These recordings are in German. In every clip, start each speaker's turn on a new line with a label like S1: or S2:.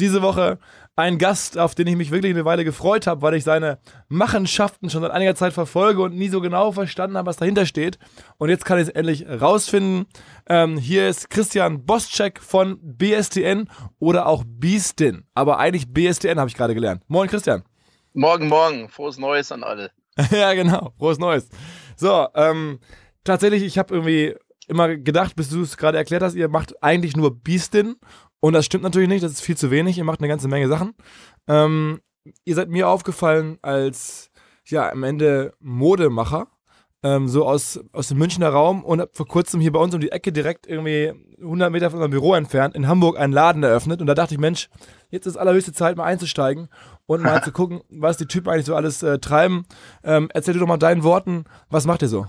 S1: diese Woche einen Gast, auf den ich mich wirklich eine Weile gefreut habe, weil ich seine Machenschaften schon seit einiger Zeit verfolge und nie so genau verstanden habe, was dahinter steht. Und jetzt kann ich es endlich rausfinden. Ähm, hier ist Christian Boschek von BSTN oder auch Beastin. Aber eigentlich BSTN habe ich gerade gelernt. Moin Christian.
S2: Morgen, morgen. Frohes Neues an alle.
S1: ja, genau. Frohes Neues. So, ähm, tatsächlich, ich habe irgendwie immer gedacht, bis du es gerade erklärt hast, ihr macht eigentlich nur Beastin und das stimmt natürlich nicht, das ist viel zu wenig. Ihr macht eine ganze Menge Sachen. Ähm, ihr seid mir aufgefallen als, ja, am Ende Modemacher. Ähm, so aus, aus dem Münchner Raum und habt vor kurzem hier bei uns um die Ecke direkt irgendwie 100 Meter von unserem Büro entfernt in Hamburg einen Laden eröffnet. Und da dachte ich, Mensch, jetzt ist allerhöchste Zeit, mal einzusteigen und mal zu gucken, was die Typen eigentlich so alles äh, treiben. Ähm, erzähl dir doch mal deinen Worten, was macht ihr so?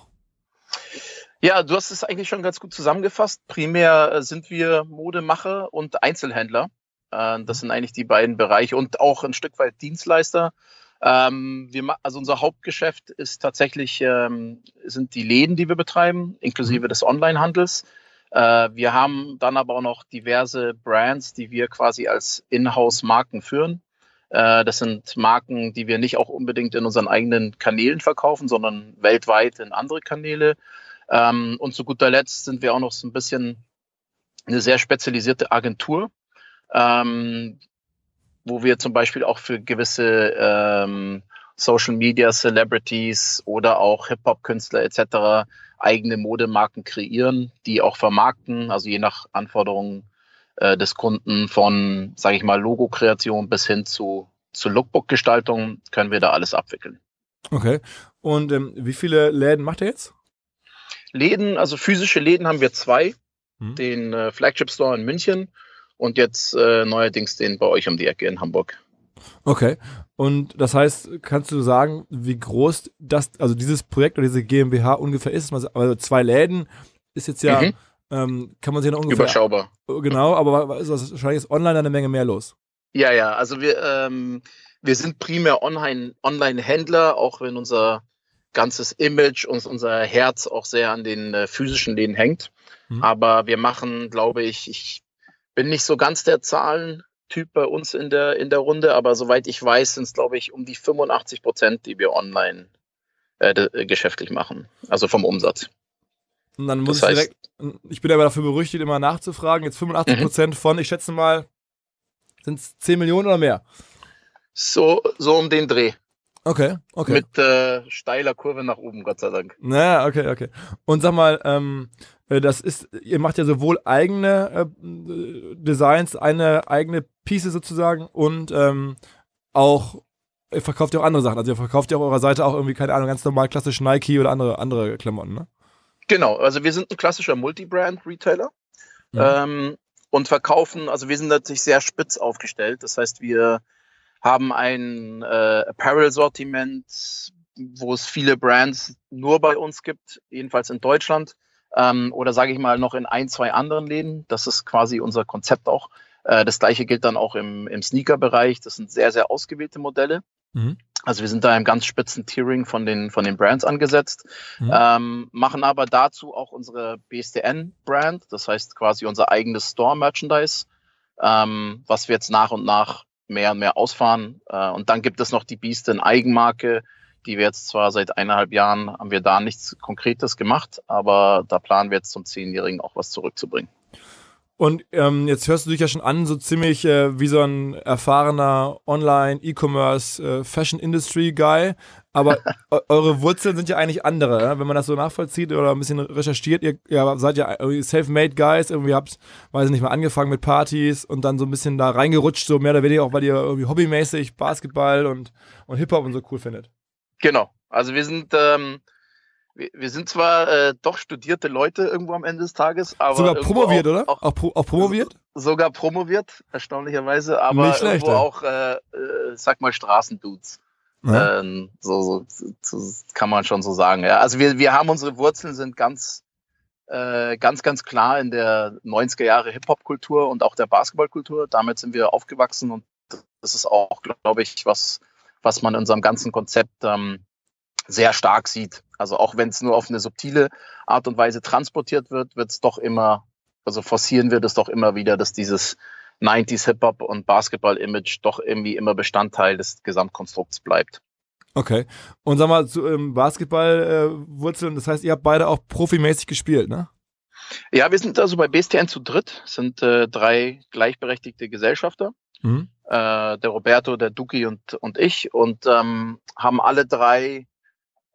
S2: Ja, du hast es eigentlich schon ganz gut zusammengefasst. Primär äh, sind wir Modemacher und Einzelhändler. Äh, das sind eigentlich die beiden Bereiche und auch ein Stück weit Dienstleister. Ähm, wir, also unser Hauptgeschäft ist tatsächlich ähm, sind die Läden, die wir betreiben, inklusive mhm. des Onlinehandels. Äh, wir haben dann aber auch noch diverse Brands, die wir quasi als Inhouse-Marken führen. das sind Marken, die wir nicht auch unbedingt in unseren eigenen Kanälen verkaufen, sondern weltweit in andere Kanäle. Ähm, und zu guter Letzt sind wir auch noch so ein bisschen eine sehr spezialisierte Agentur, ähm, wo wir zum Beispiel auch für gewisse ähm, Social Media Celebrities oder auch Hip-Hop-Künstler etc. eigene Modemarken kreieren, die auch vermarkten, also je nach Anforderungen äh, des Kunden von, sage ich mal, Logo-Kreation bis hin zu, zu Lookbook-Gestaltung können wir da alles abwickeln.
S1: Okay. Und ähm, wie viele Läden macht ihr jetzt?
S2: Läden, also physische Läden haben wir zwei. Hm. Den äh, Flagship Store in München und jetzt äh, neuerdings den bei euch um die Ecke in Hamburg.
S1: Okay. Und das heißt, kannst du sagen, wie groß das, also dieses Projekt oder diese GmbH ungefähr ist? Also zwei Läden ist jetzt ja, mhm. ähm, kann man sich noch ungefähr.
S2: Überschaubar.
S1: Genau, aber wahrscheinlich ist online eine Menge mehr los.
S2: Ja, ja, also wir, ähm, wir sind primär Online-Händler, auch wenn unser ganzes Image und unser Herz auch sehr an den äh, physischen Läden hängt. Mhm. Aber wir machen, glaube ich, ich bin nicht so ganz der Zahlentyp bei uns in der, in der Runde, aber soweit ich weiß, sind es, glaube ich, um die 85 Prozent, die wir online äh, äh, geschäftlich machen. Also vom Umsatz.
S1: Und dann muss das ich direkt, ich bin aber dafür berüchtigt, immer nachzufragen, jetzt 85 Prozent mhm. von, ich schätze mal, sind es 10 Millionen oder mehr?
S2: So, so um den Dreh.
S1: Okay, okay.
S2: Mit äh, steiler Kurve nach oben, Gott sei Dank.
S1: Naja, okay, okay. Und sag mal, ähm, äh, das ist, ihr macht ja sowohl eigene äh, Designs, eine eigene Piece sozusagen und ähm, auch ihr verkauft ja auch andere Sachen. Also ihr verkauft ja auf eurer Seite auch irgendwie, keine Ahnung, ganz normal klassisch Nike oder andere, andere Klamotten, ne?
S2: Genau, also wir sind ein klassischer Multibrand-Retailer. Mhm. Ähm, und verkaufen, also wir sind natürlich sehr spitz aufgestellt. Das heißt, wir haben ein äh, Apparel-Sortiment, wo es viele Brands nur bei uns gibt, jedenfalls in Deutschland. Ähm, oder sage ich mal noch in ein, zwei anderen Läden. Das ist quasi unser Konzept auch. Äh, das gleiche gilt dann auch im, im Sneaker-Bereich. Das sind sehr, sehr ausgewählte Modelle. Mhm. Also wir sind da im ganz spitzen Tiering von den, von den Brands angesetzt, mhm. ähm, machen aber dazu auch unsere BSDN-Brand, das heißt quasi unser eigenes Store-Merchandise, ähm, was wir jetzt nach und nach mehr und mehr ausfahren. Äh, und dann gibt es noch die Beastin Eigenmarke, die wir jetzt zwar seit eineinhalb Jahren haben wir da nichts Konkretes gemacht, aber da planen wir jetzt zum Zehnjährigen auch was zurückzubringen.
S1: Und ähm, jetzt hörst du dich ja schon an, so ziemlich äh, wie so ein erfahrener Online-E-Commerce äh. Aber eure Wurzeln sind ja eigentlich andere, ja? wenn man das so nachvollzieht oder ein bisschen recherchiert. Ihr, ihr seid ja self-made Guys, irgendwie habt, weiß ich nicht mal, angefangen mit Partys und dann so ein bisschen da reingerutscht, so mehr oder weniger auch, weil ihr irgendwie hobbymäßig Basketball und, und Hip-Hop und so cool findet.
S2: Genau. Also wir sind ähm, wir, sind zwar äh, doch studierte Leute irgendwo am Ende des Tages, aber.
S1: Sogar promoviert, auch, oder? Auch, auch, pro, auch, promoviert?
S2: Sogar promoviert, erstaunlicherweise, aber Nicht schlecht, irgendwo ja. auch, äh, äh, sag mal, Straßendudes. Ja. Ähm, so, so, so, kann man schon so sagen. Ja. Also wir, wir haben unsere Wurzeln sind ganz, äh, ganz, ganz klar in der 90er Jahre Hip-Hop-Kultur und auch der Basketballkultur. Damit sind wir aufgewachsen und das ist auch, glaube ich, was, was man in unserem ganzen Konzept ähm, sehr stark sieht. Also auch wenn es nur auf eine subtile Art und Weise transportiert wird, wird es doch immer, also forcieren wir das doch immer wieder, dass dieses 90s Hip-Hop und Basketball-Image doch irgendwie immer Bestandteil des Gesamtkonstrukts bleibt.
S1: Okay. Und sag mal, zu ähm, Basketball-Wurzeln, äh, das heißt, ihr habt beide auch profimäßig gespielt, ne?
S2: Ja, wir sind also bei BSTN zu dritt, sind äh, drei gleichberechtigte Gesellschafter. Mhm. Äh, der Roberto, der Duki und, und ich und ähm, haben alle drei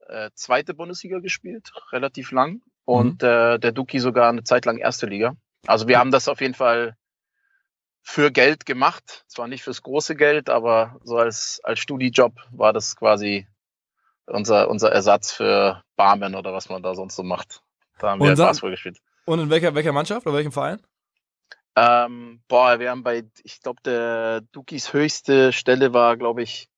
S2: äh, zweite Bundesliga gespielt, relativ lang. Und mhm. äh, der Duki sogar eine Zeit lang erste Liga. Also wir haben das auf jeden Fall für Geld gemacht. Zwar nicht fürs große Geld, aber so als, als Studijob war das quasi unser, unser Ersatz für Barmen oder was man da sonst so macht. Da haben wir Basketball gespielt.
S1: Und in welcher, welcher Mannschaft oder welchem Verein?
S2: Ähm, boah, wir haben bei, ich glaube, der Dukis höchste Stelle war, glaube ich,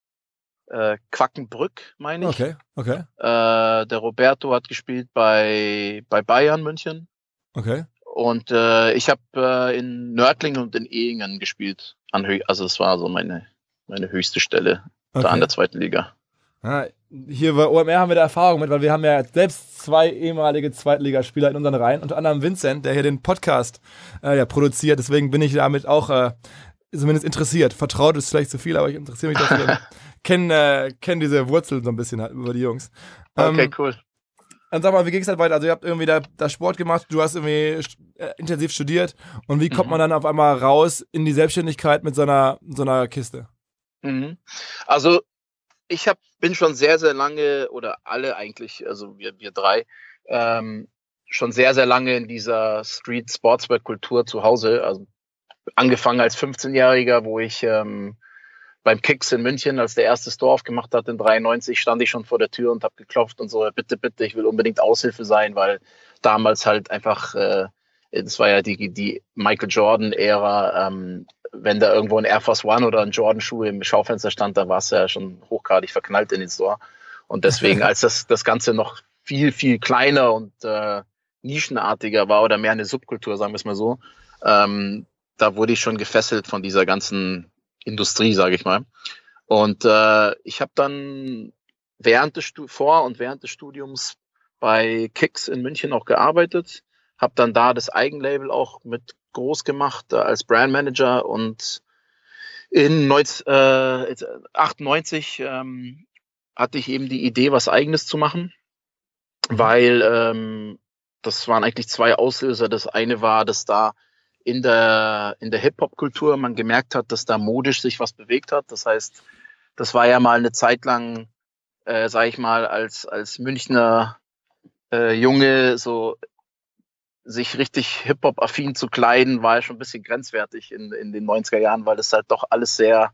S2: äh, Quackenbrück, meine ich.
S1: Okay, okay.
S2: Äh, der Roberto hat gespielt bei, bei Bayern München.
S1: Okay.
S2: Und äh, ich habe äh, in Nördlingen und in Ehingen gespielt. Also es war so meine, meine höchste Stelle okay. da an der zweiten Liga.
S1: Ja, hier bei OMR haben wir da Erfahrung mit, weil wir haben ja selbst zwei ehemalige Zweitligaspieler in unseren Reihen, unter anderem Vincent, der hier den Podcast äh, ja, produziert. Deswegen bin ich damit auch äh, zumindest interessiert. Vertraut ist vielleicht zu viel, aber ich interessiere mich dafür. kenne äh, kenn diese Wurzeln so ein bisschen halt über die Jungs.
S2: Ähm, okay, cool.
S1: Dann sag mal, wie ging es halt weiter? Also ihr habt irgendwie da, da Sport gemacht, du hast irgendwie äh, intensiv studiert und wie kommt mhm. man dann auf einmal raus in die Selbstständigkeit mit so einer, so einer Kiste?
S2: Mhm. Also ich hab, bin schon sehr, sehr lange, oder alle eigentlich, also wir, wir drei, ähm, schon sehr, sehr lange in dieser Street Sportswear Kultur zu Hause. Also angefangen als 15-Jähriger, wo ich ähm, beim Kicks in München, als der erste Store aufgemacht hat in 93, stand ich schon vor der Tür und habe geklopft und so, bitte, bitte, ich will unbedingt Aushilfe sein, weil damals halt einfach, äh, das war ja die, die Michael Jordan-Ära, ähm, wenn da irgendwo ein Air Force One oder ein Jordan-Schuh im Schaufenster stand, dann war es ja schon hochgradig verknallt in den Store. Und deswegen, als das, das Ganze noch viel, viel kleiner und äh, nischenartiger war oder mehr eine Subkultur, sagen wir es mal so, ähm, da wurde ich schon gefesselt von dieser ganzen Industrie, sage ich mal. Und äh, ich habe dann während des Stu vor und während des Studiums bei Kicks in München auch gearbeitet, habe dann da das Eigenlabel auch mit groß gemacht äh, als Brandmanager und in 19, äh, 98 ähm, hatte ich eben die Idee, was eigenes zu machen, weil ähm, das waren eigentlich zwei Auslöser. Das eine war, dass da in der, in der Hip-Hop-Kultur man gemerkt hat, dass da modisch sich was bewegt hat. Das heißt, das war ja mal eine Zeit lang, äh, sage ich mal, als, als Münchner äh, Junge so sich richtig Hip-Hop-affin zu kleiden, war ja schon ein bisschen grenzwertig in, in den 90er Jahren, weil das halt doch alles sehr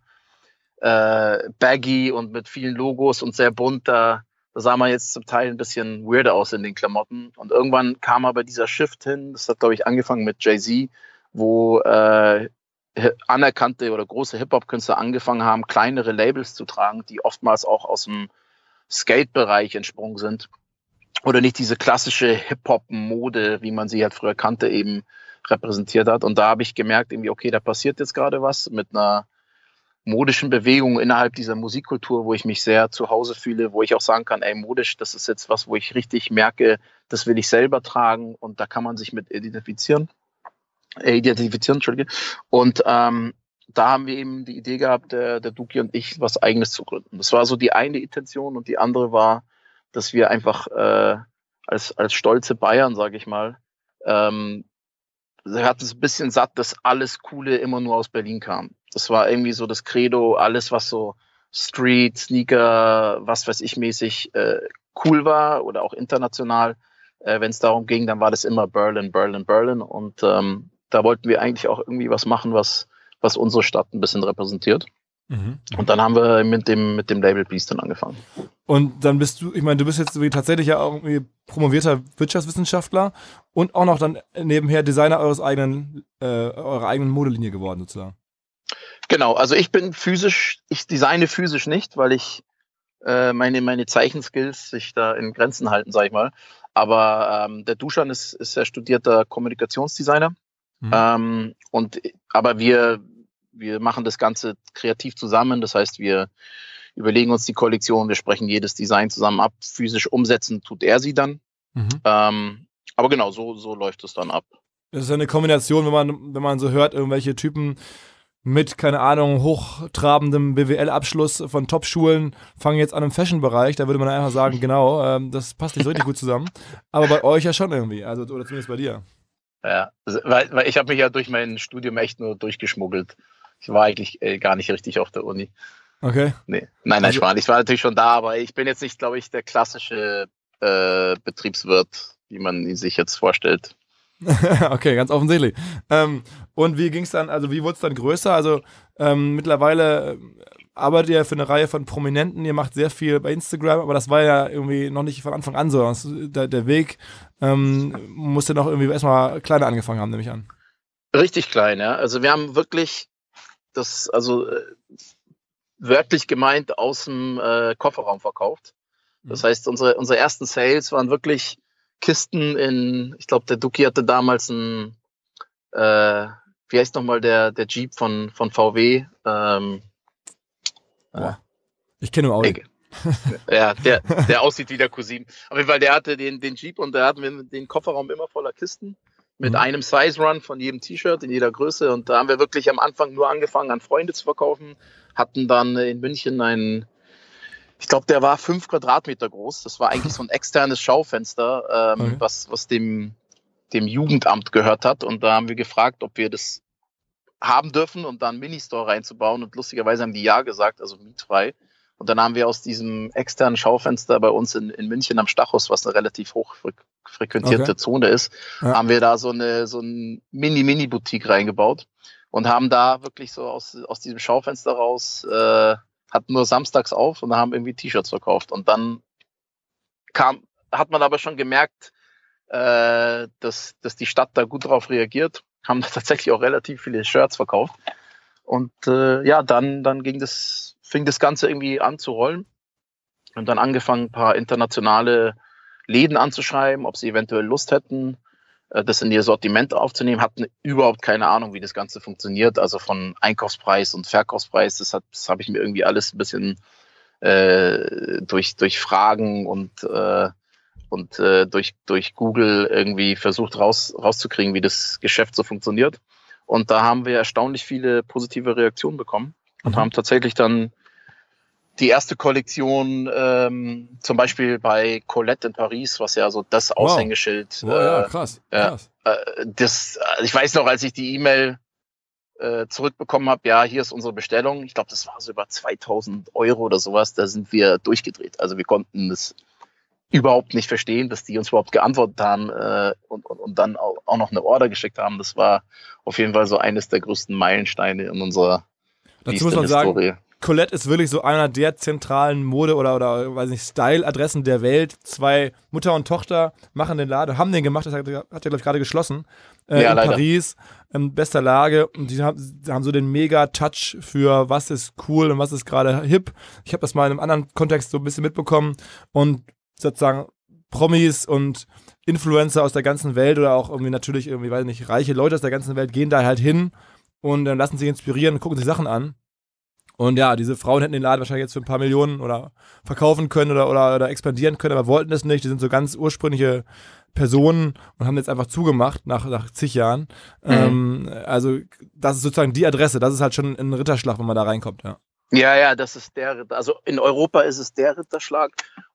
S2: äh, baggy und mit vielen Logos und sehr bunt. Da, da sah man jetzt zum Teil ein bisschen weirder aus in den Klamotten. Und irgendwann kam aber dieser Shift hin. Das hat, glaube ich, angefangen mit Jay-Z, wo äh, anerkannte oder große Hip-Hop-Künstler angefangen haben, kleinere Labels zu tragen, die oftmals auch aus dem Skate-Bereich entsprungen sind oder nicht diese klassische Hip-Hop-Mode, wie man sie halt früher kannte, eben repräsentiert hat. Und da habe ich gemerkt, irgendwie, okay, da passiert jetzt gerade was mit einer modischen Bewegung innerhalb dieser Musikkultur, wo ich mich sehr zu Hause fühle, wo ich auch sagen kann, ey, modisch, das ist jetzt was, wo ich richtig merke, das will ich selber tragen und da kann man sich mit identifizieren. Äh, identifizieren, Entschuldige. Und ähm, da haben wir eben die Idee gehabt, der, der Duki und ich, was Eigenes zu gründen. Das war so die eine Intention und die andere war, dass wir einfach äh, als, als stolze Bayern, sage ich mal, ähm, sie hat es ein bisschen satt, dass alles Coole immer nur aus Berlin kam. Das war irgendwie so das Credo, alles was so Street, Sneaker, was weiß ich mäßig äh, cool war oder auch international, äh, wenn es darum ging, dann war das immer Berlin, Berlin, Berlin und ähm, da wollten wir eigentlich auch irgendwie was machen, was, was unsere Stadt ein bisschen repräsentiert. Mhm. Und dann haben wir mit dem, mit dem Label Beast dann angefangen.
S1: Und dann bist du, ich meine, du bist jetzt tatsächlich ja irgendwie promovierter Wirtschaftswissenschaftler und auch noch dann nebenher Designer eures eigenen, äh, eurer eigenen Modelinie geworden, sozusagen.
S2: Genau, also ich bin physisch, ich designe physisch nicht, weil ich äh, meine, meine Zeichenskills sich da in Grenzen halten, sag ich mal. Aber ähm, der Duschan ist, ist ja studierter Kommunikationsdesigner. Mhm. Ähm, und aber wir, wir machen das Ganze kreativ zusammen. Das heißt, wir überlegen uns die Kollektion, wir sprechen jedes Design zusammen ab. Physisch umsetzen tut er sie dann. Mhm. Ähm, aber genau, so, so läuft es dann ab.
S1: Das ist eine Kombination, wenn man, wenn man so hört, irgendwelche Typen mit, keine Ahnung, hochtrabendem BWL-Abschluss von Top-Schulen fangen jetzt an im Fashion-Bereich. Da würde man einfach sagen, genau, ähm, das passt nicht so richtig gut zusammen. Aber bei euch ja schon irgendwie, also oder zumindest bei dir.
S2: Ja, weil, weil ich habe mich ja durch mein Studium echt nur durchgeschmuggelt. Ich war eigentlich äh, gar nicht richtig auf der Uni.
S1: Okay.
S2: Nee. Nein, nein, also, ich, war, ich war natürlich schon da, aber ich bin jetzt nicht, glaube ich, der klassische äh, Betriebswirt, wie man ihn sich jetzt vorstellt.
S1: okay, ganz offensichtlich. Ähm, und wie ging es dann, also wie wurde es dann größer? Also ähm, mittlerweile arbeitet ihr für eine Reihe von Prominenten, ihr macht sehr viel bei Instagram, aber das war ja irgendwie noch nicht von Anfang an so. Der, der Weg ähm, musste noch irgendwie erstmal kleiner angefangen haben, nehme ich an.
S2: Richtig klein, ja. Also wir haben wirklich das, also äh, wörtlich gemeint aus dem äh, Kofferraum verkauft. Das mhm. heißt, unsere, unsere ersten Sales waren wirklich Kisten in, ich glaube, der Duki hatte damals ein, äh, wie heißt nochmal der, der Jeep von, von VW? Ähm,
S1: ich kenne nur Audi.
S2: ja, der, der aussieht wie der Cousin. Auf jeden Fall, der hatte den, den Jeep und da hatten wir den Kofferraum immer voller Kisten mit mhm. einem Size Run von jedem T-Shirt in jeder Größe. Und da haben wir wirklich am Anfang nur angefangen, an Freunde zu verkaufen. Hatten dann in München einen ich glaube, der war fünf Quadratmeter groß. Das war eigentlich so ein externes Schaufenster, ähm, okay. was, was dem, dem Jugendamt gehört hat. Und da haben wir gefragt, ob wir das haben dürfen und da einen Ministore reinzubauen. Und lustigerweise haben die ja gesagt, also mietfrei. Und dann haben wir aus diesem externen Schaufenster bei uns in, in München am Stachus, was eine relativ hoch frequentierte okay. Zone ist, ja. haben wir da so eine so ein Mini-Mini-Boutique reingebaut und haben da wirklich so aus, aus diesem Schaufenster raus äh, hatten nur samstags auf und haben irgendwie T-Shirts verkauft. Und dann kam, hat man aber schon gemerkt, äh, dass, dass die Stadt da gut drauf reagiert, haben da tatsächlich auch relativ viele Shirts verkauft. Und äh, ja, dann, dann ging das, fing das Ganze irgendwie an zu rollen. Und dann angefangen, ein paar internationale Läden anzuschreiben, ob sie eventuell Lust hätten, äh, das in ihr Sortiment aufzunehmen, hatten überhaupt keine Ahnung, wie das Ganze funktioniert. Also von Einkaufspreis und Verkaufspreis, das, das habe ich mir irgendwie alles ein bisschen äh, durch, durch Fragen und, äh, und äh, durch, durch Google irgendwie versucht raus, rauszukriegen, wie das Geschäft so funktioniert. Und da haben wir erstaunlich viele positive Reaktionen bekommen und mhm. haben tatsächlich dann die erste Kollektion ähm, zum Beispiel bei Colette in Paris, was ja so das Aushängeschild.
S1: Wow, wow ja, krass. krass.
S2: Äh, das, also ich weiß noch, als ich die E-Mail äh, zurückbekommen habe, ja, hier ist unsere Bestellung. Ich glaube, das war so über 2000 Euro oder sowas. Da sind wir durchgedreht. Also wir konnten das überhaupt nicht verstehen, dass die uns überhaupt geantwortet haben äh, und, und, und dann auch, auch noch eine Order geschickt haben. Das war auf jeden Fall so eines der größten Meilensteine in unserer
S1: Dazu muss man Historie. sagen, Colette ist wirklich so einer der zentralen Mode- oder, oder weiß nicht, Style-Adressen der Welt. Zwei Mutter und Tochter machen den Laden, haben den gemacht, das hat, hat er, glaube ich, gerade geschlossen. Äh, ja, in leider. Paris, in bester Lage. Und die haben, die haben so den Mega-Touch für was ist cool und was ist gerade hip. Ich habe das mal in einem anderen Kontext so ein bisschen mitbekommen. Und sozusagen Promis und Influencer aus der ganzen Welt oder auch irgendwie natürlich irgendwie, weiß nicht, reiche Leute aus der ganzen Welt gehen da halt hin und dann lassen sich inspirieren und gucken sich Sachen an. Und ja, diese Frauen hätten den Laden wahrscheinlich jetzt für ein paar Millionen oder verkaufen können oder, oder, oder expandieren können, aber wollten es nicht. Die sind so ganz ursprüngliche Personen und haben jetzt einfach zugemacht nach, nach zig Jahren. Mhm. Ähm, also, das ist sozusagen die Adresse. Das ist halt schon ein Ritterschlag, wenn man da reinkommt, ja.
S2: Ja, ja, das ist der, also in Europa ist es der Ritterschlag.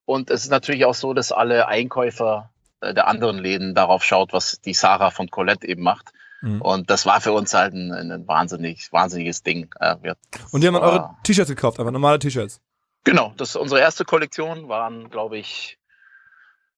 S2: Und es ist natürlich auch so, dass alle Einkäufer äh, der anderen Läden darauf schaut, was die Sarah von Colette eben macht. Mhm. Und das war für uns halt ein, ein wahnsinnig, wahnsinniges Ding.
S1: Wir, und die haben dann eure T-Shirts gekauft, einfach normale T-Shirts.
S2: Genau, das unsere erste Kollektion, waren, glaube ich,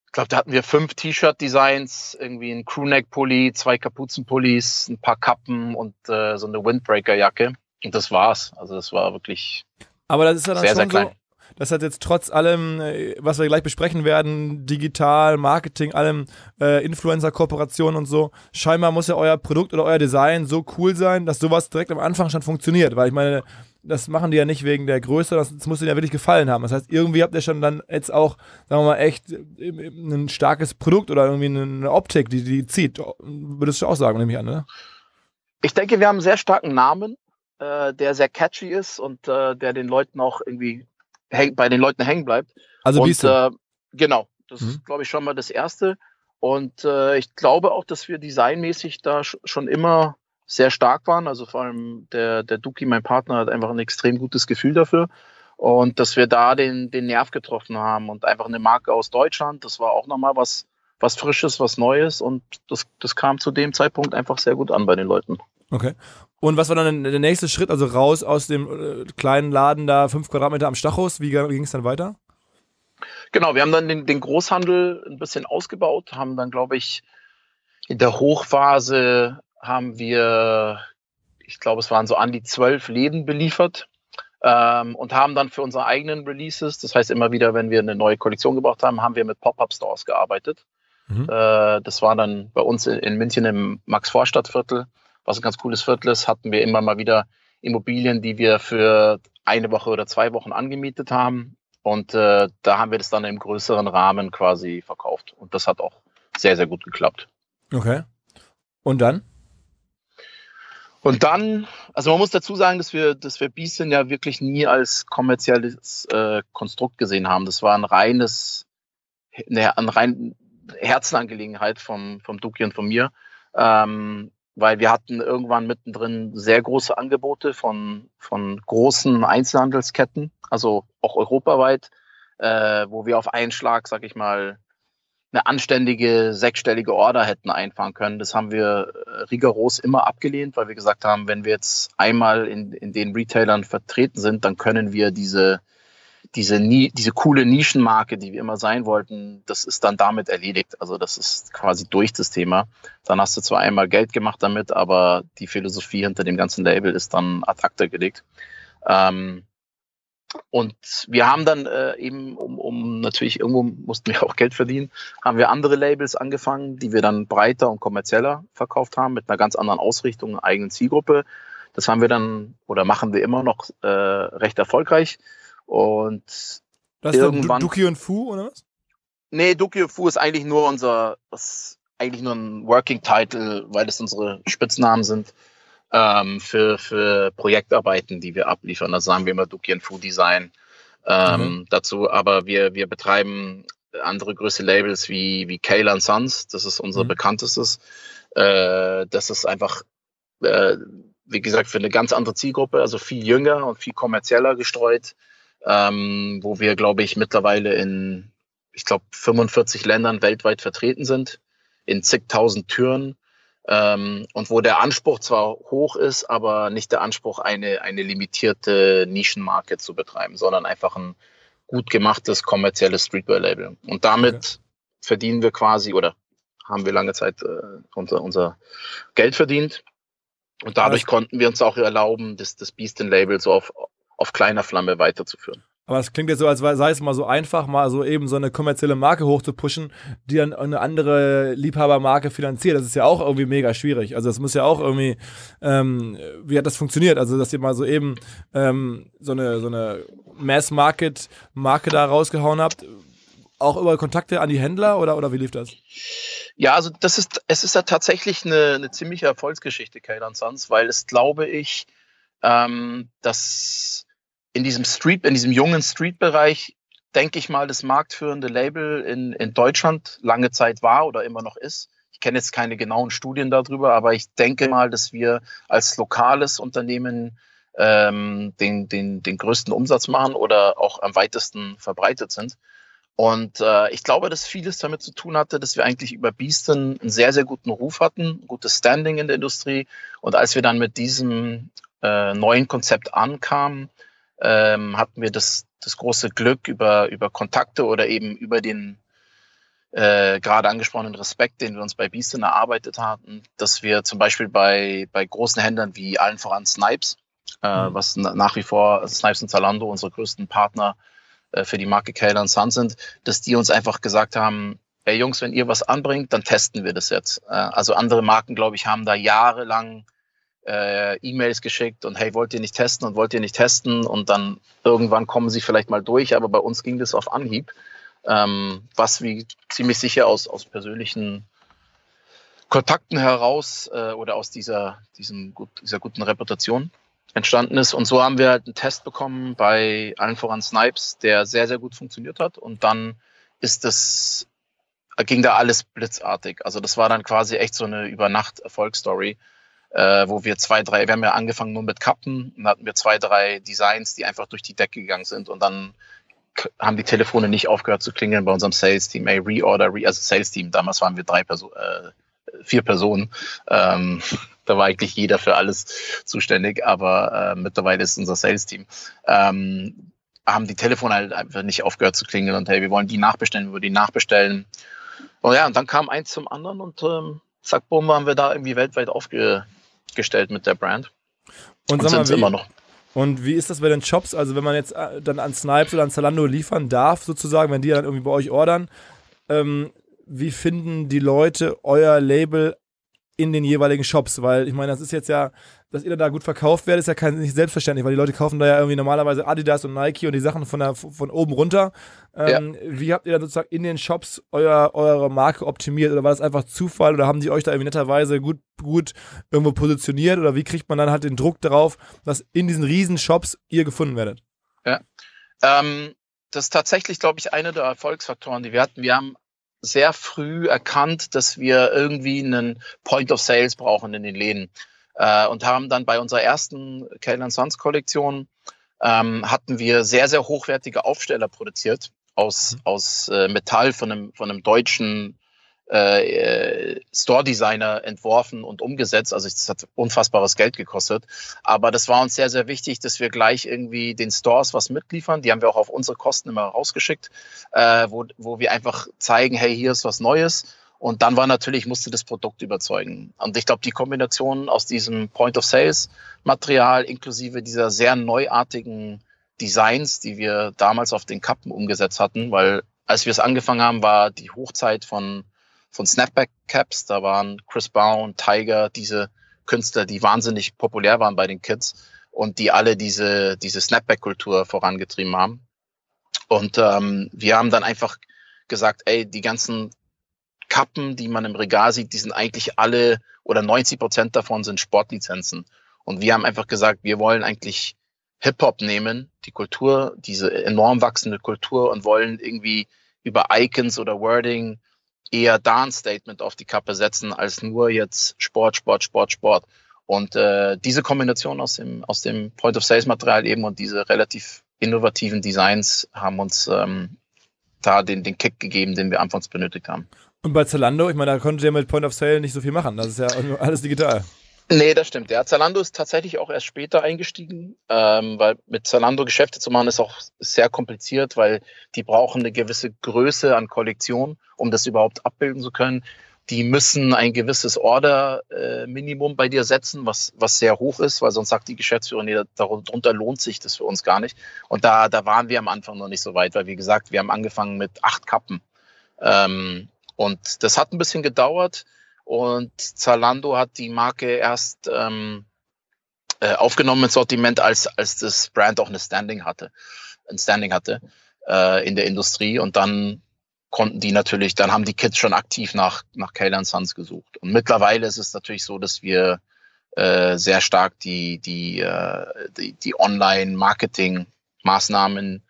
S2: ich glaube, da hatten wir fünf T-Shirt-Designs, irgendwie ein Crewneck-Pulli, zwei Kapuzenpullis, ein paar Kappen und äh, so eine Windbreaker-Jacke. Und das war's. Also das war wirklich
S1: Aber das ist ja dann sehr, schon sehr klein. Das hat jetzt trotz allem, äh, was wir gleich besprechen werden, digital, Marketing, allem äh, Influencer-Kooperationen und so, scheinbar muss ja euer Produkt oder euer Design so cool sein, dass sowas direkt am Anfang schon funktioniert. Weil ich meine, das machen die ja nicht wegen der Größe, das, das muss ihnen ja wirklich gefallen haben. Das heißt, irgendwie habt ihr schon dann jetzt auch, sagen wir mal, echt äh, ein starkes Produkt oder irgendwie eine Optik, die die zieht. Würdest du auch sagen, nehme ich an, ne?
S2: Ich denke, wir haben einen sehr starken Namen, äh, der sehr catchy ist und äh, der den Leuten auch irgendwie häng, bei den Leuten hängen bleibt.
S1: Also und, äh,
S2: genau, das mhm. ist, glaube ich, schon mal das Erste. Und äh, ich glaube auch, dass wir designmäßig da schon immer sehr stark waren. Also vor allem der, der Duki, mein Partner, hat einfach ein extrem gutes Gefühl dafür. Und dass wir da den, den Nerv getroffen haben und einfach eine Marke aus Deutschland, das war auch nochmal was, was Frisches, was Neues und das, das kam zu dem Zeitpunkt einfach sehr gut an bei den Leuten.
S1: Okay. Und was war dann der nächste Schritt? Also raus aus dem äh, kleinen Laden da, fünf Quadratmeter am Stachus. Wie ging es dann weiter?
S2: Genau, wir haben dann den, den Großhandel ein bisschen ausgebaut, haben dann, glaube ich, in der Hochphase haben wir, ich glaube, es waren so an die zwölf Läden beliefert ähm, und haben dann für unsere eigenen Releases, das heißt immer wieder, wenn wir eine neue Kollektion gebracht haben, haben wir mit Pop-Up-Stores gearbeitet. Mhm. Äh, das war dann bei uns in, in München im Max-Vorstadt-Viertel, was ein ganz cooles Viertel ist, hatten wir immer mal wieder Immobilien, die wir für eine Woche oder zwei Wochen angemietet haben. Und äh, da haben wir das dann im größeren Rahmen quasi verkauft. Und das hat auch sehr, sehr gut geklappt.
S1: Okay. Und dann?
S2: Und dann, also man muss dazu sagen, dass wir, dass wir Beeson ja wirklich nie als kommerzielles äh, Konstrukt gesehen haben. Das war ein reines, eine, eine rein Herzenangelegenheit vom, vom Duki und von mir. Ähm, weil wir hatten irgendwann mittendrin sehr große Angebote von, von großen Einzelhandelsketten, also auch europaweit, äh, wo wir auf einen Schlag, sag ich mal, eine anständige sechsstellige Order hätten einfahren können. Das haben wir äh, rigoros immer abgelehnt, weil wir gesagt haben, wenn wir jetzt einmal in, in den Retailern vertreten sind, dann können wir diese, diese, diese coole Nischenmarke, die wir immer sein wollten, das ist dann damit erledigt. Also das ist quasi durch das Thema. Dann hast du zwar einmal Geld gemacht damit, aber die Philosophie hinter dem ganzen Label ist dann ad acta gelegt. Ähm, und wir haben dann äh, eben, um, um natürlich irgendwo mussten wir auch Geld verdienen, haben wir andere Labels angefangen, die wir dann breiter und kommerzieller verkauft haben, mit einer ganz anderen Ausrichtung, einer eigenen Zielgruppe. Das haben wir dann oder machen wir immer noch äh, recht erfolgreich. Und
S1: das ist irgendwann, Duki und Fu oder was?
S2: Nee, Duki und Fu ist eigentlich nur unser, das eigentlich nur ein Working Title, weil das unsere Spitznamen sind ähm, für, für Projektarbeiten, die wir abliefern. Das sagen wir immer Duki and Food Design ähm, mhm. dazu. Aber wir, wir betreiben andere größere Labels wie, wie Kayla Sons. Das ist unser mhm. bekanntestes. Äh, das ist einfach, äh, wie gesagt, für eine ganz andere Zielgruppe, also viel jünger und viel kommerzieller gestreut, ähm, wo wir, glaube ich, mittlerweile in, ich glaube, 45 Ländern weltweit vertreten sind, in zigtausend Türen ähm, und wo der Anspruch zwar hoch ist, aber nicht der Anspruch, eine, eine limitierte Nischenmarke zu betreiben, sondern einfach ein gut gemachtes kommerzielles Streetwear-Label. Und damit okay. verdienen wir quasi oder haben wir lange Zeit äh, unser, unser Geld verdient. Und dadurch konnten wir uns auch erlauben, das, das Beastin-Label so auf, auf kleiner Flamme weiterzuführen.
S1: Aber es klingt jetzt so, als sei es mal so einfach, mal so eben so eine kommerzielle Marke hochzupushen, die dann eine andere Liebhabermarke finanziert. Das ist ja auch irgendwie mega schwierig. Also das muss ja auch irgendwie, ähm, wie hat das funktioniert? Also dass ihr mal so eben ähm, so eine, so eine Mass-Market-Marke da rausgehauen habt, auch über Kontakte an die Händler oder, oder wie lief das?
S2: Ja, also das ist, es ist ja tatsächlich eine, eine ziemliche Erfolgsgeschichte, Kaylan Sons, weil es glaube ich, ähm, dass in diesem Street, in diesem jungen Street-Bereich, denke ich mal, das marktführende Label in, in Deutschland lange Zeit war oder immer noch ist. Ich kenne jetzt keine genauen Studien darüber, aber ich denke mal, dass wir als lokales Unternehmen ähm, den, den, den größten Umsatz machen oder auch am weitesten verbreitet sind. Und äh, ich glaube, dass vieles damit zu tun hatte, dass wir eigentlich über Beaston einen sehr, sehr guten Ruf hatten, gutes Standing in der Industrie. Und als wir dann mit diesem äh, neuen Konzept ankamen, ähm, hatten wir das, das große Glück über, über Kontakte oder eben über den äh, gerade angesprochenen Respekt, den wir uns bei Beastin erarbeitet hatten, dass wir zum Beispiel bei, bei großen Händlern wie allen voran Snipes, äh, mhm. was na, nach wie vor Snipes und Zalando unsere größten Partner äh, für die Marke Kayla Sun sind, dass die uns einfach gesagt haben, ey Jungs, wenn ihr was anbringt, dann testen wir das jetzt. Äh, also andere Marken, glaube ich, haben da jahrelang äh, E-Mails geschickt und hey, wollt ihr nicht testen und wollt ihr nicht testen und dann irgendwann kommen sie vielleicht mal durch, aber bei uns ging das auf Anhieb, ähm, was wie ziemlich sicher aus, aus persönlichen Kontakten heraus äh, oder aus dieser, diesem gut, dieser guten Reputation entstanden ist. Und so haben wir halt einen Test bekommen bei allen voran Snipes, der sehr, sehr gut funktioniert hat. Und dann ist das ging da alles blitzartig. Also das war dann quasi echt so eine Übernacht-Erfolgsstory, äh, wo wir zwei, drei, wir haben ja angefangen nur mit Kappen und hatten wir zwei, drei Designs, die einfach durch die Decke gegangen sind und dann haben die Telefone nicht aufgehört zu klingeln bei unserem Sales-Team. Ey, Reorder, re also Sales-Team, damals waren wir drei Personen, äh, vier Personen. Ähm, da war eigentlich jeder für alles zuständig, aber äh, mittlerweile ist unser Sales-Team. Ähm, haben die Telefone halt einfach nicht aufgehört zu klingeln und hey, wir wollen die nachbestellen, wir wollen die nachbestellen. Und ja, und dann kam eins zum anderen und ähm, zack, bumm, waren wir da irgendwie weltweit aufgestellt mit der Brand.
S1: Und, und sind immer noch. Und wie ist das bei den Shops? Also wenn man jetzt äh, dann an Snipes oder an Zalando liefern darf, sozusagen, wenn die dann irgendwie bei euch ordern, ähm, wie finden die Leute euer Label in den jeweiligen Shops? Weil ich meine, das ist jetzt ja, dass ihr da gut verkauft werdet, ist ja kein, nicht selbstverständlich, weil die Leute kaufen da ja irgendwie normalerweise Adidas und Nike und die Sachen von, der, von oben runter. Ähm, ja. Wie habt ihr dann sozusagen in den Shops euer, eure Marke optimiert oder war das einfach Zufall oder haben die euch da irgendwie netterweise gut, gut irgendwo positioniert oder wie kriegt man dann halt den Druck darauf, dass in diesen riesen Shops ihr gefunden werdet?
S2: Ja. Ähm, das ist tatsächlich, glaube ich, einer der Erfolgsfaktoren, die wir hatten. Wir haben sehr früh erkannt, dass wir irgendwie einen Point of Sales brauchen in den Läden äh, und haben dann bei unserer ersten Kellner Sons Kollektion ähm, hatten wir sehr, sehr hochwertige Aufsteller produziert aus, mhm. aus äh, Metall von einem, von einem deutschen äh, Store-Designer entworfen und umgesetzt. Also es hat unfassbares Geld gekostet. Aber das war uns sehr, sehr wichtig, dass wir gleich irgendwie den Stores was mitliefern. Die haben wir auch auf unsere Kosten immer rausgeschickt, äh, wo, wo wir einfach zeigen, hey, hier ist was Neues. Und dann war natürlich, musste das Produkt überzeugen. Und ich glaube, die Kombination aus diesem Point-of-Sales-Material inklusive dieser sehr neuartigen Designs, die wir damals auf den Kappen umgesetzt hatten, weil als wir es angefangen haben, war die Hochzeit von von Snapback Caps. Da waren Chris Brown, Tiger, diese Künstler, die wahnsinnig populär waren bei den Kids und die alle diese, diese Snapback-Kultur vorangetrieben haben. Und ähm, wir haben dann einfach gesagt, ey, die ganzen Kappen, die man im Regal sieht, die sind eigentlich alle oder 90 Prozent davon sind Sportlizenzen. Und wir haben einfach gesagt, wir wollen eigentlich Hip-Hop nehmen, die Kultur, diese enorm wachsende Kultur und wollen irgendwie über Icons oder Wording eher da ein Statement auf die Kappe setzen, als nur jetzt Sport, Sport, Sport, Sport. Und äh, diese Kombination aus dem, aus dem Point-of-Sales-Material eben und diese relativ innovativen Designs haben uns ähm, da den, den Kick gegeben, den wir anfangs benötigt haben.
S1: Und bei Zalando, ich meine, da konntet ihr mit Point of Sale nicht so viel machen. Das ist ja alles digital.
S2: Nee, das stimmt. Ja, Zalando ist tatsächlich auch erst später eingestiegen, ähm, weil mit Zalando Geschäfte zu machen ist auch sehr kompliziert, weil die brauchen eine gewisse Größe an Kollektion, um das überhaupt abbilden zu können. Die müssen ein gewisses Order-Minimum äh, bei dir setzen, was, was sehr hoch ist, weil sonst sagt die Geschäftsführerin, nee, darunter lohnt sich das für uns gar nicht. Und da, da waren wir am Anfang noch nicht so weit, weil wie gesagt, wir haben angefangen mit acht Kappen. Ähm, und das hat ein bisschen gedauert. Und Zalando hat die Marke erst ähm, äh, aufgenommen ins Sortiment, als, als das Brand auch eine Standing hatte, ein Standing hatte äh, in der Industrie. Und dann konnten die natürlich, dann haben die Kids schon aktiv nach, nach Kaylan Sons gesucht. Und mittlerweile ist es natürlich so, dass wir äh, sehr stark die, die, äh, die, die Online-Marketing-Maßnahmen,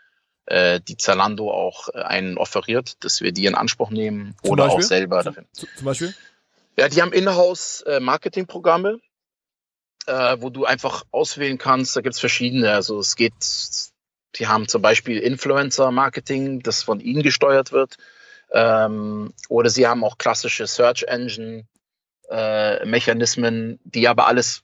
S2: äh, die Zalando auch äh, einen offeriert, dass wir die in Anspruch nehmen zum oder Beispiel? auch selber dafür.
S1: Zum Beispiel?
S2: Ja, die haben Inhouse-Marketing-Programme, äh, wo du einfach auswählen kannst. Da gibt es verschiedene. Also es geht, die haben zum Beispiel Influencer-Marketing, das von ihnen gesteuert wird. Ähm, oder sie haben auch klassische Search Engine äh, die aber alles,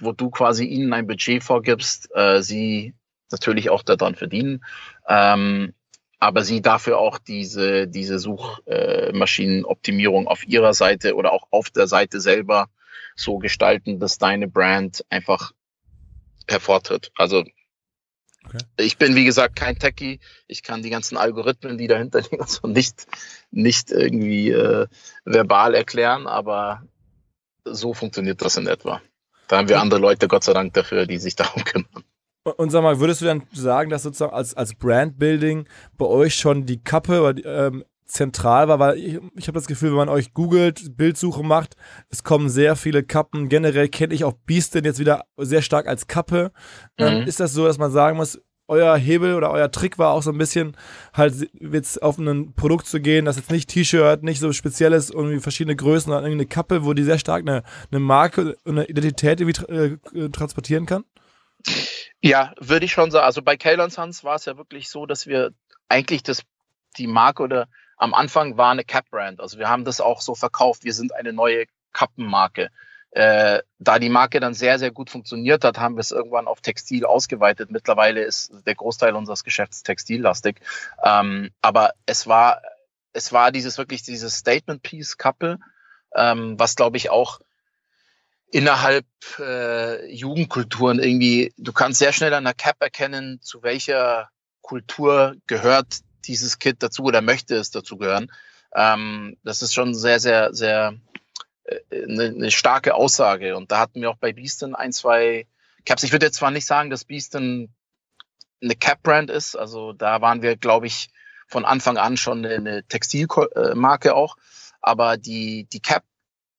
S2: wo du quasi ihnen ein Budget vorgibst, äh, sie natürlich auch daran verdienen. Ähm, aber sie dafür auch diese, diese Suchmaschinenoptimierung auf ihrer Seite oder auch auf der Seite selber so gestalten, dass deine Brand einfach hervortritt. Also okay. ich bin, wie gesagt, kein Techie. Ich kann die ganzen Algorithmen, die dahinter liegen, also nicht, nicht irgendwie äh, verbal erklären, aber so funktioniert das in etwa. Da haben wir andere Leute, Gott sei Dank, dafür, die sich darum kümmern.
S1: Und sag mal, würdest du dann sagen, dass sozusagen als, als Brandbuilding bei euch schon die Kappe ähm, zentral war? Weil ich, ich habe das Gefühl, wenn man euch googelt, Bildsuche macht, es kommen sehr viele Kappen. Generell kenne ich auch Beastin jetzt wieder sehr stark als Kappe. Ähm, mhm. ist das so, dass man sagen muss, euer Hebel oder euer Trick war auch so ein bisschen, halt jetzt auf ein Produkt zu gehen, das jetzt nicht T-Shirt, nicht so speziell ist, irgendwie verschiedene Größen, sondern irgendwie eine Kappe, wo die sehr stark eine, eine Marke, eine Identität irgendwie äh, transportieren kann?
S2: Ja, würde ich schon sagen. Also bei Kayla Sons war es ja wirklich so, dass wir eigentlich das, die Marke oder am Anfang war eine Cap-Brand. Also wir haben das auch so verkauft. Wir sind eine neue Kappenmarke. Äh, da die Marke dann sehr, sehr gut funktioniert hat, haben wir es irgendwann auf Textil ausgeweitet. Mittlerweile ist der Großteil unseres Geschäfts textillastig. Ähm, aber es war, es war dieses wirklich dieses Statement-Piece Kappe, ähm, was glaube ich auch innerhalb äh, Jugendkulturen irgendwie, du kannst sehr schnell an der Cap erkennen, zu welcher Kultur gehört dieses Kit dazu oder möchte es dazu gehören. Ähm, das ist schon sehr, sehr, sehr eine, eine starke Aussage. Und da hatten wir auch bei Beaston ein, zwei Caps. Ich würde jetzt zwar nicht sagen, dass Beaston eine Cap-Brand ist, also da waren wir, glaube ich, von Anfang an schon eine Textilmarke auch, aber die, die Cap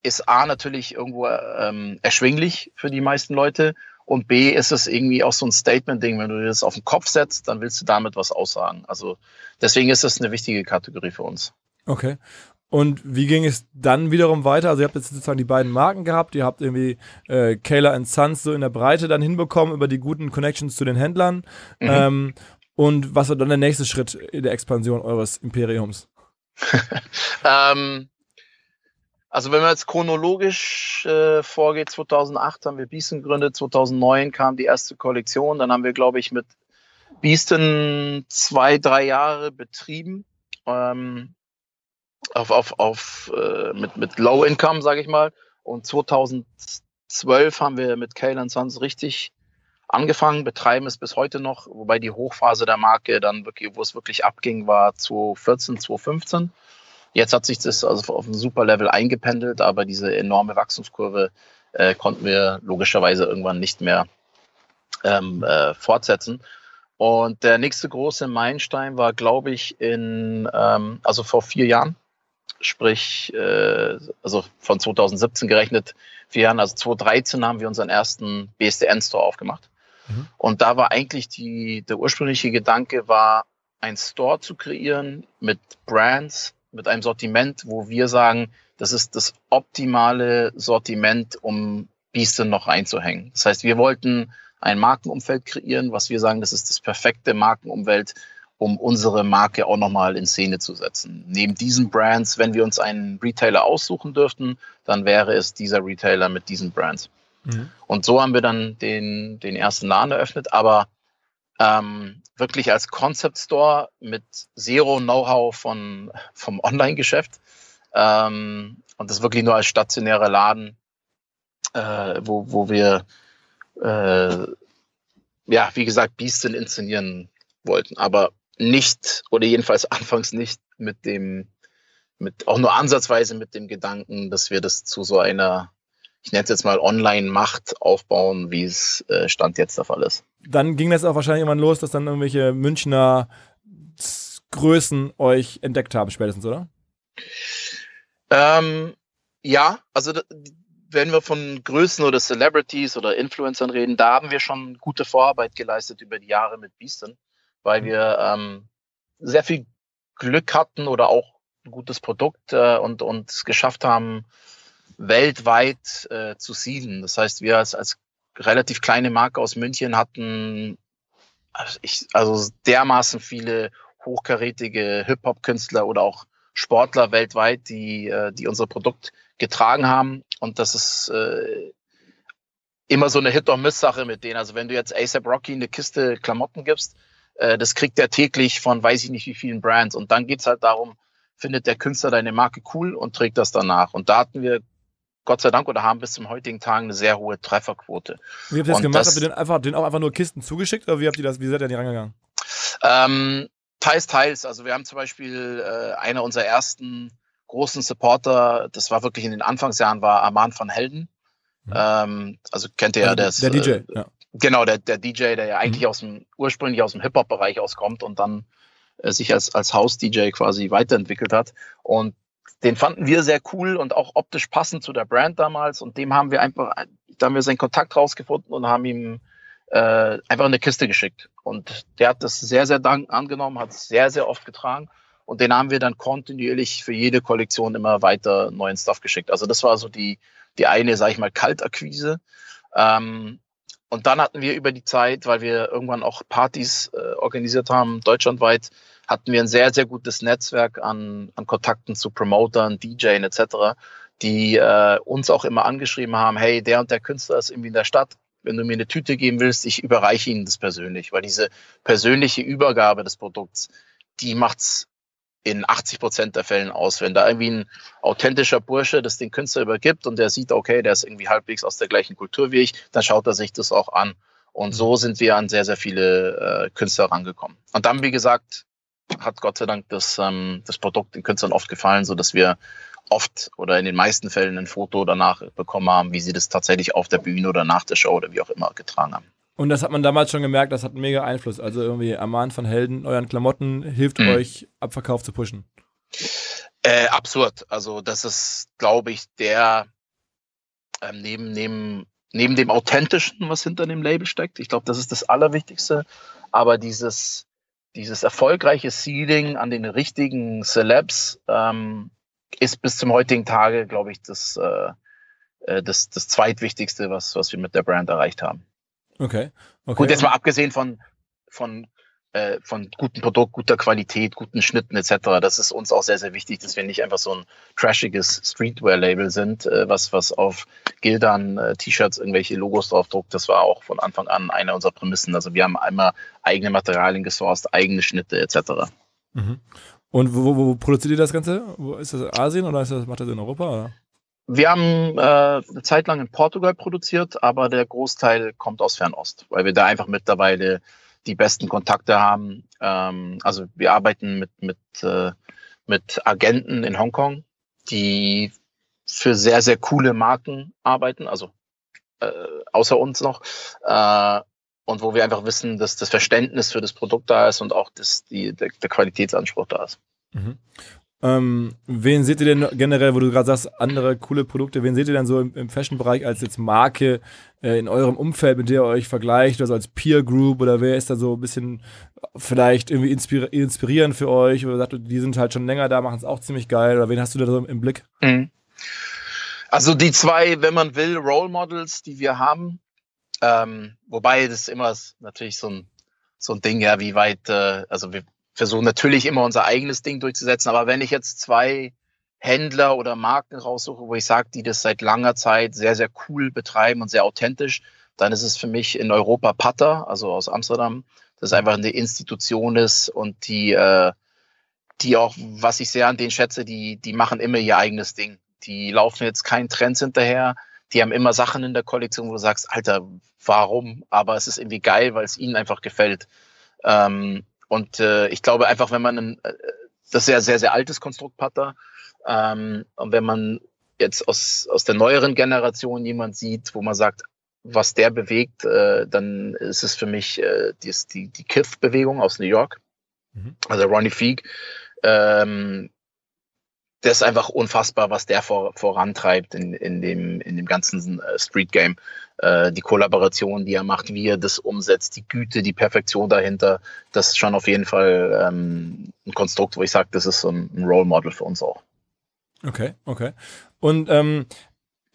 S2: ist A natürlich irgendwo ähm, erschwinglich für die meisten Leute und B ist es irgendwie auch so ein Statement-Ding, wenn du das auf den Kopf setzt, dann willst du damit was aussagen. Also deswegen ist das eine wichtige Kategorie für uns.
S1: Okay. Und wie ging es dann wiederum weiter? Also ihr habt jetzt sozusagen die beiden Marken gehabt, ihr habt irgendwie äh, Kayla Sons so in der Breite dann hinbekommen über die guten Connections zu den Händlern. Mhm. Ähm, und was war dann der nächste Schritt in der Expansion eures Imperiums?
S2: ähm, also wenn man jetzt chronologisch äh, vorgeht, 2008 haben wir Beaston gegründet, 2009 kam die erste Kollektion, dann haben wir, glaube ich, mit Beaston zwei, drei Jahre betrieben. Ähm, auf, auf, auf äh, mit, mit Low Income, sage ich mal. Und 2012 haben wir mit Kale Sons richtig angefangen, betreiben es bis heute noch, wobei die Hochphase der Marke dann wirklich, wo es wirklich abging, war 2014, 2015. Jetzt hat sich das also auf ein super Level eingependelt, aber diese enorme Wachstumskurve äh, konnten wir logischerweise irgendwann nicht mehr ähm, äh, fortsetzen. Und der nächste große Meilenstein war, glaube ich, in, ähm, also vor vier Jahren, sprich, äh, also von 2017 gerechnet, vier Jahren, also 2013 haben wir unseren ersten BSDN-Store aufgemacht. Mhm. Und da war eigentlich die, der ursprüngliche Gedanke war, ein Store zu kreieren mit Brands, mit einem Sortiment, wo wir sagen, das ist das optimale Sortiment, um Beaston noch einzuhängen. Das heißt, wir wollten ein Markenumfeld kreieren, was wir sagen, das ist das perfekte Markenumfeld, um unsere Marke auch nochmal in Szene zu setzen. Neben diesen Brands, wenn wir uns einen Retailer aussuchen dürften, dann wäre es dieser Retailer mit diesen Brands. Mhm. Und so haben wir dann den, den ersten Laden eröffnet, aber ähm, wirklich als Concept Store mit Zero Know-how von, vom Online-Geschäft ähm, und das wirklich nur als stationärer Laden, äh, wo, wo wir äh, ja, wie gesagt, Beastin inszenieren wollten. Aber nicht oder jedenfalls anfangs nicht mit dem, mit auch nur ansatzweise mit dem Gedanken, dass wir das zu so einer, ich nenne es jetzt mal Online-Macht aufbauen, wie es äh, Stand jetzt der Fall ist.
S1: Dann ging das auch wahrscheinlich irgendwann los, dass dann irgendwelche Münchner Größen euch entdeckt haben, spätestens, oder?
S2: Ähm, ja, also wenn wir von Größen oder Celebrities oder Influencern reden, da haben wir schon gute Vorarbeit geleistet über die Jahre mit Beaston weil wir ähm, sehr viel Glück hatten oder auch ein gutes Produkt äh, und uns geschafft haben, weltweit äh, zu sieden. Das heißt, wir als, als relativ kleine Marke aus München hatten also, ich, also dermaßen viele hochkarätige Hip-Hop-Künstler oder auch Sportler weltweit, die, äh, die unser Produkt getragen haben. Und das ist äh, immer so eine Hit-or-Miss-Sache mit denen. Also wenn du jetzt ASAP Rocky eine Kiste Klamotten gibst, äh, das kriegt er täglich von weiß ich nicht wie vielen Brands. Und dann geht's halt darum, findet der Künstler deine Marke cool und trägt das danach. Und da hatten wir Gott sei Dank oder haben bis zum heutigen Tag eine sehr hohe Trefferquote.
S1: Wie habt ihr das und gemacht? Das, habt ihr den einfach, den auch einfach nur Kisten zugeschickt oder wie habt ihr das, wie seid ihr da rangegangen?
S2: Ähm, teils, teils. Also wir haben zum Beispiel äh, einer unserer ersten großen Supporter, das war wirklich in den Anfangsjahren, war Arman van Helden. Mhm. Ähm, also kennt ihr also
S1: ja, der, der DJ, äh, ja.
S2: Genau, der, der DJ, der ja eigentlich mhm. aus dem, ursprünglich aus dem Hip-Hop-Bereich auskommt und dann äh, sich als, als House-DJ quasi weiterentwickelt hat. Und den fanden wir sehr cool und auch optisch passend zu der Brand damals. Und dem haben wir einfach, da haben wir seinen Kontakt rausgefunden und haben ihm äh, einfach in eine Kiste geschickt. Und der hat das sehr, sehr dank angenommen, hat es sehr, sehr oft getragen. Und den haben wir dann kontinuierlich für jede Kollektion immer weiter neuen Stuff geschickt. Also das war so die, die eine, sag ich mal, Kaltakquise. Ähm, und dann hatten wir über die Zeit, weil wir irgendwann auch Partys äh, organisiert haben, deutschlandweit, hatten wir ein sehr, sehr gutes Netzwerk an, an Kontakten zu Promotern, DJs etc., die äh, uns auch immer angeschrieben haben, hey, der und der Künstler ist irgendwie in der Stadt, wenn du mir eine Tüte geben willst, ich überreiche ihnen das persönlich, weil diese persönliche Übergabe des Produkts, die macht's in 80 Prozent der Fällen aus. Wenn da irgendwie ein authentischer Bursche das den Künstler übergibt und der sieht, okay, der ist irgendwie halbwegs aus der gleichen Kultur wie ich, dann schaut er sich das auch an. Und so sind wir an sehr, sehr viele äh, Künstler rangekommen. Und dann, wie gesagt, hat Gott sei Dank das, ähm, das Produkt den Künstlern oft gefallen, so dass wir oft oder in den meisten Fällen ein Foto danach bekommen haben, wie sie das tatsächlich auf der Bühne oder nach der Show oder wie auch immer getragen haben.
S1: Und das hat man damals schon gemerkt, das hat einen mega Einfluss. Also irgendwie Aman von Helden, euren Klamotten hilft mhm. euch, Abverkauf zu pushen.
S2: Äh, absurd. Also das ist, glaube ich, der ähm, neben, neben, neben dem Authentischen, was hinter dem Label steckt. Ich glaube, das ist das Allerwichtigste. Aber dieses, dieses erfolgreiche Seeding an den richtigen Celebs ähm, ist bis zum heutigen Tage, glaube ich, das, äh, äh, das, das zweitwichtigste, was, was wir mit der Brand erreicht haben.
S1: Okay. okay.
S2: Gut, jetzt mal abgesehen von, von, äh, von gutem Produkt, guter Qualität, guten Schnitten etc. Das ist uns auch sehr, sehr wichtig, dass wir nicht einfach so ein trashiges Streetwear-Label sind, äh, was, was auf Gildern äh, T-Shirts irgendwelche Logos draufdruckt. Das war auch von Anfang an eine unserer Prämissen. Also wir haben einmal eigene Materialien gesourced, eigene Schnitte etc.
S1: Mhm. Und wo, wo, wo, produziert ihr das Ganze? Wo, ist das Asien oder ist das, macht das in Europa? Oder?
S2: Wir haben äh, eine Zeit lang in Portugal produziert, aber der Großteil kommt aus Fernost, weil wir da einfach mittlerweile die besten Kontakte haben. Ähm, also wir arbeiten mit, mit, äh, mit Agenten in Hongkong, die für sehr, sehr coole Marken arbeiten, also äh, außer uns noch. Äh, und wo wir einfach wissen, dass das Verständnis für das Produkt da ist und auch das, die, der, der Qualitätsanspruch da ist.
S1: Mhm. Ähm, wen seht ihr denn generell, wo du gerade sagst, andere coole Produkte, wen seht ihr denn so im, im Fashion-Bereich als jetzt Marke äh, in eurem Umfeld, mit der ihr euch vergleicht, also als Peer Group oder wer ist da so ein bisschen vielleicht irgendwie inspir inspirierend für euch oder sagt, die sind halt schon länger da, machen es auch ziemlich geil oder wen hast du da so im Blick? Mhm.
S2: Also die zwei, wenn man will, Role Models, die wir haben, ähm, wobei das immer natürlich so ein, so ein Ding, ja, wie weit, äh, also wir versuchen natürlich immer unser eigenes Ding durchzusetzen, aber wenn ich jetzt zwei Händler oder Marken raussuche, wo ich sage, die das seit langer Zeit sehr, sehr cool betreiben und sehr authentisch, dann ist es für mich in Europa Patter, also aus Amsterdam, das einfach eine Institution ist und die, äh, die auch, was ich sehr an denen schätze, die, die machen immer ihr eigenes Ding. Die laufen jetzt keinen Trends hinterher, die haben immer Sachen in der Kollektion, wo du sagst, Alter, warum? Aber es ist irgendwie geil, weil es ihnen einfach gefällt. Ähm, und äh, ich glaube einfach, wenn man ein, äh, das ist ja sehr, sehr altes Konstrukt Patter, ähm, und wenn man jetzt aus, aus der neueren Generation jemand sieht, wo man sagt, was der bewegt, äh, dann ist es für mich äh, die, die, die Kiff-Bewegung aus New York. Mhm. Also Ronnie Feig. Ähm, das ist einfach unfassbar, was der vor, vorantreibt in, in, dem, in dem ganzen äh, Street Game. Äh, die Kollaboration, die er macht, wie er das umsetzt, die Güte, die Perfektion dahinter, das ist schon auf jeden Fall ähm, ein Konstrukt, wo ich sage, das ist so ein, Role Model für uns auch.
S1: Okay, okay. Und ähm,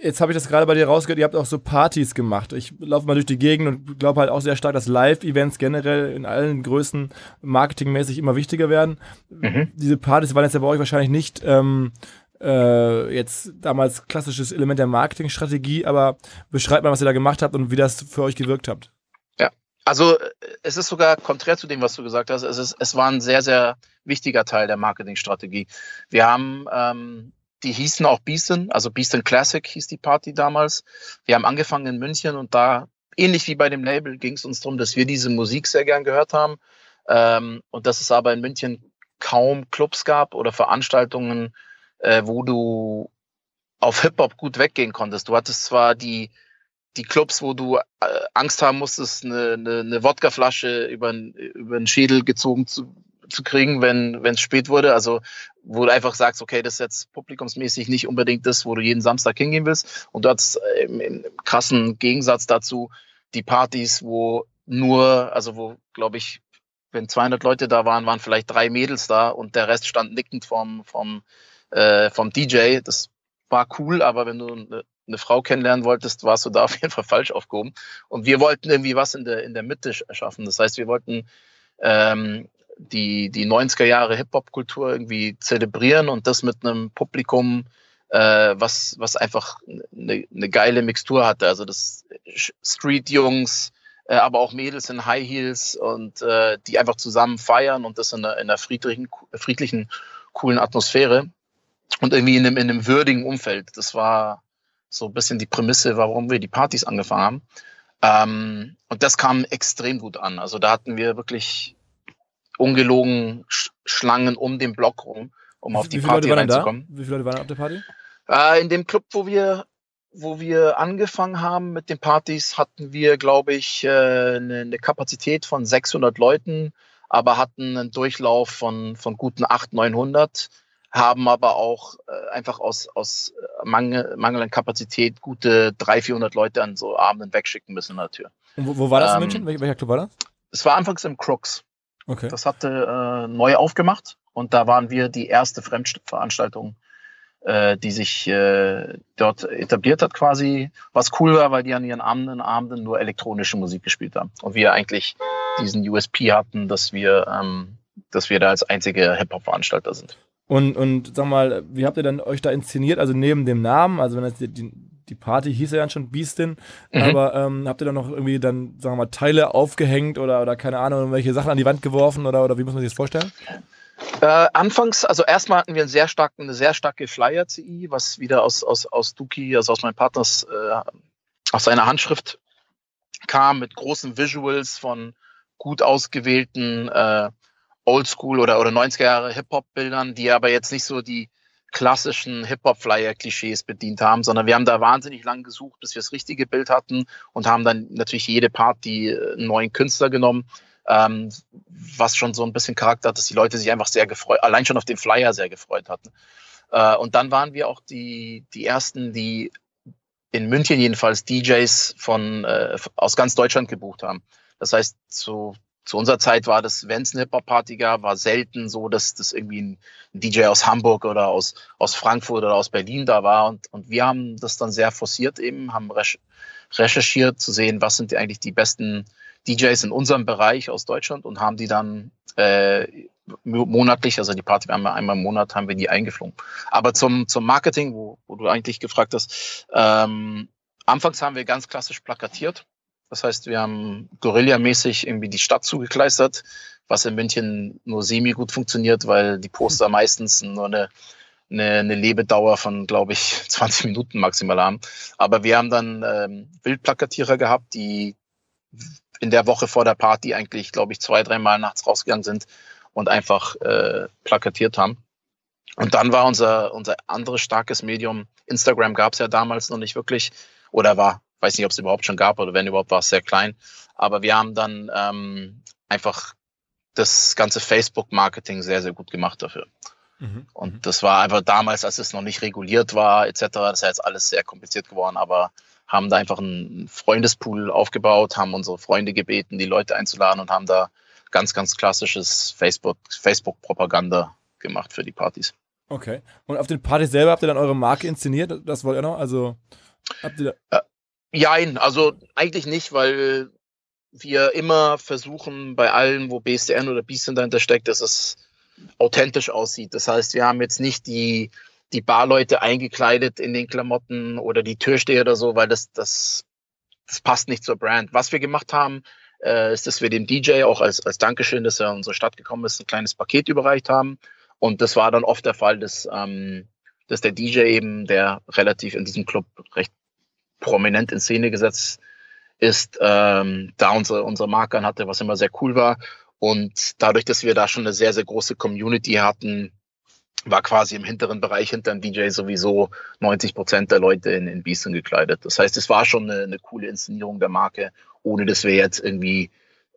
S1: jetzt habe ich das gerade bei dir rausgehört, ihr habt auch so Partys gemacht. Ich laufe mal durch die Gegend und glaube halt auch sehr stark, dass Live-Events generell in allen Größen marketingmäßig immer wichtiger werden. Mhm. Diese Partys waren jetzt ja bei euch wahrscheinlich nicht ähm, äh, jetzt damals klassisches Element der Marketingstrategie, aber beschreibt mal, was ihr da gemacht habt und wie das für euch gewirkt habt.
S2: Ja, also es ist sogar konträr zu dem, was du gesagt hast. Es, ist, es war ein sehr, sehr wichtiger Teil der Marketingstrategie. Wir haben ähm, die hießen auch Beaston, also Beaston Classic hieß die Party damals. Wir haben angefangen in München und da, ähnlich wie bei dem Label, ging es uns darum, dass wir diese Musik sehr gern gehört haben ähm, und dass es aber in München kaum Clubs gab oder Veranstaltungen, äh, wo du auf Hip-Hop gut weggehen konntest. Du hattest zwar die, die Clubs, wo du äh, Angst haben musstest, eine, eine, eine Wodkaflasche über, über den Schädel gezogen zu zu kriegen, wenn es spät wurde. Also wo du einfach sagst, okay, das ist jetzt publikumsmäßig nicht unbedingt das, wo du jeden Samstag hingehen willst. Und du hast äh, im, im krassen Gegensatz dazu die Partys, wo nur, also wo, glaube ich, wenn 200 Leute da waren, waren vielleicht drei Mädels da und der Rest stand nickend vom, vom, äh, vom DJ. Das war cool, aber wenn du eine, eine Frau kennenlernen wolltest, warst du da auf jeden Fall falsch aufgehoben. Und wir wollten irgendwie was in der, in der Mitte schaffen. Das heißt, wir wollten ähm, die, die 90er Jahre Hip-Hop-Kultur irgendwie zelebrieren und das mit einem Publikum, äh, was, was einfach eine, eine geile Mixtur hatte. Also das Street-Jungs, äh, aber auch Mädels in High Heels und äh, die einfach zusammen feiern und das in einer, in einer friedlichen, friedlichen, coolen Atmosphäre und irgendwie in einem, in einem würdigen Umfeld. Das war so ein bisschen die Prämisse, warum wir die Partys angefangen haben. Ähm, und das kam extrem gut an. Also da hatten wir wirklich ungelogen Schlangen um den Block rum, um auf die Party reinzukommen.
S1: Wie viele Leute waren auf der Party?
S2: Äh, in dem Club, wo wir, wo wir angefangen haben mit den Partys, hatten wir, glaube ich, äh, eine, eine Kapazität von 600 Leuten, aber hatten einen Durchlauf von, von guten 800, 900 haben aber auch äh, einfach aus, aus Mangel, mangelnder Kapazität gute 300, 400 Leute an so Abenden wegschicken müssen in der Tür.
S1: Und wo, wo war das ähm, in München? Wel welcher Club war das?
S2: Es war anfangs im Crooks. Okay. Das hatte äh, neu aufgemacht und da waren wir die erste Fremdveranstaltung, äh, die sich äh, dort etabliert hat quasi. Was cool war, weil die an ihren Abenden, Abenden nur elektronische Musik gespielt haben und wir eigentlich diesen USP hatten, dass wir, ähm, dass wir da als einzige Hip-Hop-Veranstalter sind.
S1: Und, und sag mal, wie habt ihr dann euch da inszeniert? Also neben dem Namen, also wenn das die, die, die Party hieß ja dann schon Beastin, mhm. aber ähm, habt ihr dann noch irgendwie dann, sagen wir mal, Teile aufgehängt oder, oder keine Ahnung, irgendwelche Sachen an die Wand geworfen oder, oder wie muss man sich das vorstellen?
S2: Äh, anfangs, also erstmal hatten wir einen sehr starken, eine sehr starke Flyer-CI, was wieder aus, aus, aus Duki, also aus meinem Partners, äh, aus seiner Handschrift kam, mit großen Visuals von gut ausgewählten äh, Oldschool oder, oder 90er Jahre Hip-Hop-Bildern, die aber jetzt nicht so die klassischen Hip-Hop-Flyer-Klischees bedient haben, sondern wir haben da wahnsinnig lang gesucht, bis wir das richtige Bild hatten und haben dann natürlich jede Party äh, einen neuen Künstler genommen, ähm, was schon so ein bisschen Charakter hat, dass die Leute sich einfach sehr gefreut, allein schon auf den Flyer sehr gefreut hatten. Äh, und dann waren wir auch die, die ersten, die in München jedenfalls DJs von, äh, aus ganz Deutschland gebucht haben. Das heißt, so zu unserer Zeit war das, wenn es eine Hip-Hop-Party gab, war selten so, dass das irgendwie ein DJ aus Hamburg oder aus, aus Frankfurt oder aus Berlin da war. Und, und wir haben das dann sehr forciert eben, haben recherchiert zu sehen, was sind eigentlich die besten DJs in unserem Bereich aus Deutschland und haben die dann äh, monatlich, also die Party einmal, einmal im Monat haben wir die eingeflogen. Aber zum, zum Marketing, wo, wo du eigentlich gefragt hast, ähm, anfangs haben wir ganz klassisch plakatiert das heißt, wir haben Guerilla-mäßig irgendwie die Stadt zugekleistert, was in München nur semi gut funktioniert, weil die Poster hm. meistens nur eine, eine, eine Lebedauer von, glaube ich, 20 Minuten maximal haben. Aber wir haben dann ähm, Wildplakatierer gehabt, die in der Woche vor der Party eigentlich, glaube ich, zwei, dreimal nachts rausgegangen sind und einfach äh, plakatiert haben. Und dann war unser, unser anderes starkes Medium, Instagram gab es ja damals noch nicht wirklich oder war weiß nicht, ob es überhaupt schon gab oder wenn überhaupt, war es sehr klein. Aber wir haben dann ähm, einfach das ganze Facebook-Marketing sehr, sehr gut gemacht dafür. Mhm. Und mhm. das war einfach damals, als es noch nicht reguliert war, etc., das ist ja jetzt alles sehr kompliziert geworden, aber haben da einfach einen Freundespool aufgebaut, haben unsere Freunde gebeten, die Leute einzuladen und haben da ganz, ganz klassisches Facebook, Facebook-Propaganda gemacht für die Partys.
S1: Okay. Und auf den Partys selber habt ihr dann eure Marke inszeniert? Das wollt ihr noch? Also habt ihr
S2: da äh, Jein, also eigentlich nicht, weil wir immer versuchen, bei allen, wo BSDN oder BSDN dahinter steckt, dass es authentisch aussieht. Das heißt, wir haben jetzt nicht die, die Barleute eingekleidet in den Klamotten oder die Türsteher oder so, weil das, das, das passt nicht zur Brand. Was wir gemacht haben, äh, ist, dass wir dem DJ auch als, als Dankeschön, dass er in unsere Stadt gekommen ist, ein kleines Paket überreicht haben. Und das war dann oft der Fall, dass, ähm, dass der DJ eben, der relativ in diesem Club recht prominent in Szene gesetzt ist, ähm, da unsere, unsere Marke hatte, was immer sehr cool war. Und dadurch, dass wir da schon eine sehr, sehr große Community hatten, war quasi im hinteren Bereich hinter dem DJ sowieso 90 Prozent der Leute in, in Bießen gekleidet. Das heißt, es war schon eine, eine coole Inszenierung der Marke, ohne dass wir jetzt irgendwie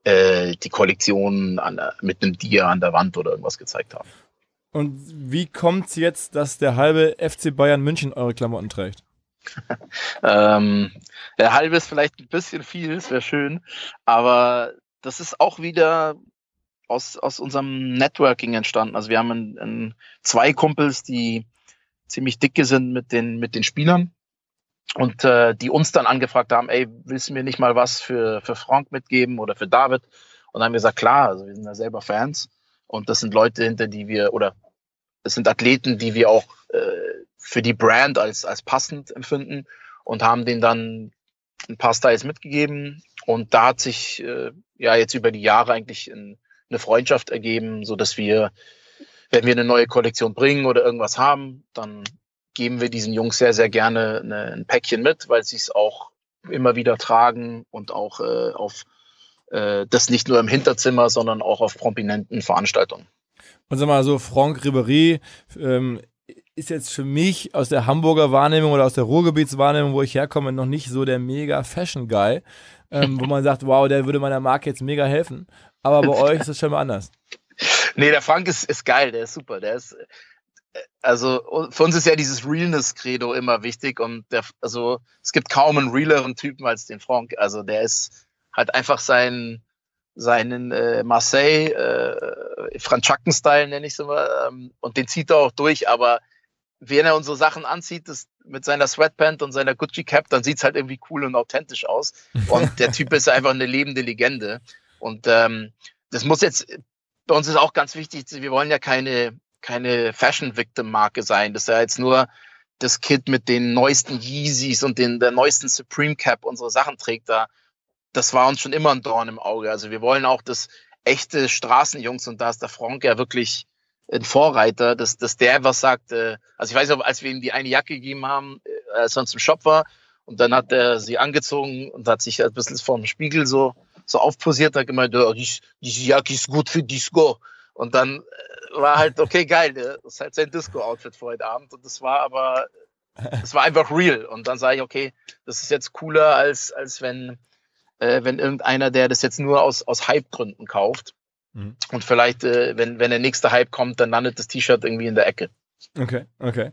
S2: äh, die Kollektion an, mit einem Dia an der Wand oder irgendwas gezeigt haben.
S1: Und wie kommt es jetzt, dass der halbe FC Bayern München eure Klamotten trägt?
S2: ähm, der halbe ist vielleicht ein bisschen viel, es wäre schön, aber das ist auch wieder aus, aus unserem Networking entstanden. Also wir haben ein, ein, zwei Kumpels, die ziemlich dicke sind mit den, mit den Spielern und äh, die uns dann angefragt haben, ey, willst du mir nicht mal was für, für Frank mitgeben oder für David? Und dann haben wir gesagt, klar, also wir sind ja selber Fans und das sind Leute, hinter die wir, oder es sind Athleten, die wir auch äh, für die Brand als, als passend empfinden und haben denen dann ein paar Styles mitgegeben. Und da hat sich äh, ja jetzt über die Jahre eigentlich ein, eine Freundschaft ergeben, so dass wir, wenn wir eine neue Kollektion bringen oder irgendwas haben, dann geben wir diesen Jungs sehr, sehr gerne eine, ein Päckchen mit, weil sie es auch immer wieder tragen und auch äh, auf äh, das nicht nur im Hinterzimmer, sondern auch auf prominenten Veranstaltungen.
S1: Und sag mal so, Franck Ribéry ähm, ist jetzt für mich aus der Hamburger Wahrnehmung oder aus der Ruhrgebietswahrnehmung, wo ich herkomme, noch nicht so der mega Fashion-Guy, ähm, wo man sagt, wow, der würde meiner Marke jetzt mega helfen. Aber bei euch ist das schon mal anders.
S2: Nee, der Frank ist, ist geil, der ist super. Der ist, äh, also für uns ist ja dieses Realness-Credo immer wichtig und der, also es gibt kaum einen realeren Typen als den Frank. Also der ist halt einfach sein, seinen äh, Marseille, äh, Franchacken-Style nenne ich es immer, ähm, und den zieht er auch durch, aber wenn er unsere Sachen anzieht, das, mit seiner Sweatpant und seiner Gucci Cap, dann sieht es halt irgendwie cool und authentisch aus. Und der Typ ist einfach eine lebende Legende. Und ähm, das muss jetzt, bei uns ist auch ganz wichtig, wir wollen ja keine, keine Fashion-Victim-Marke sein. Das ist ja jetzt nur das Kid mit den neuesten Yeezys und den, der neuesten Supreme Cap unsere Sachen trägt. Da, das war uns schon immer ein Dorn im Auge. Also wir wollen auch das echte Straßenjungs und da ist der Frank ja wirklich ein Vorreiter, dass, dass der was sagt. Äh, also ich weiß noch, als wir ihm die eine Jacke gegeben haben, äh, als er uns im Shop war, und dann hat er sie angezogen und hat sich ein bisschen vor dem Spiegel so, so aufposiert, hat gemeint, oh, die, diese Jacke ist gut für Disco. Und dann äh, war halt, okay, geil, das ist halt sein Disco-Outfit für heute Abend. Und das war aber, das war einfach real. Und dann sage ich, okay, das ist jetzt cooler, als, als wenn, äh, wenn irgendeiner, der das jetzt nur aus, aus Hype-Gründen kauft. Mhm. Und vielleicht, äh, wenn, wenn der nächste Hype kommt, dann landet das T-Shirt irgendwie in der Ecke.
S1: Okay, okay.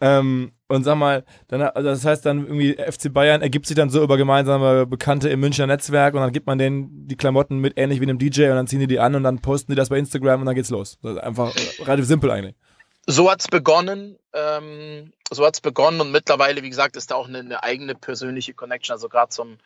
S1: Ähm, und sag mal, dann, also das heißt dann irgendwie FC Bayern ergibt sich dann so über gemeinsame Bekannte im Münchner Netzwerk und dann gibt man denen die Klamotten mit, ähnlich wie einem DJ und dann ziehen die die an und dann posten die das bei Instagram und dann geht's los. einfach relativ simpel eigentlich.
S2: So hat's begonnen. Ähm, so hat's begonnen und mittlerweile, wie gesagt, ist da auch eine, eine eigene persönliche Connection. Also gerade zum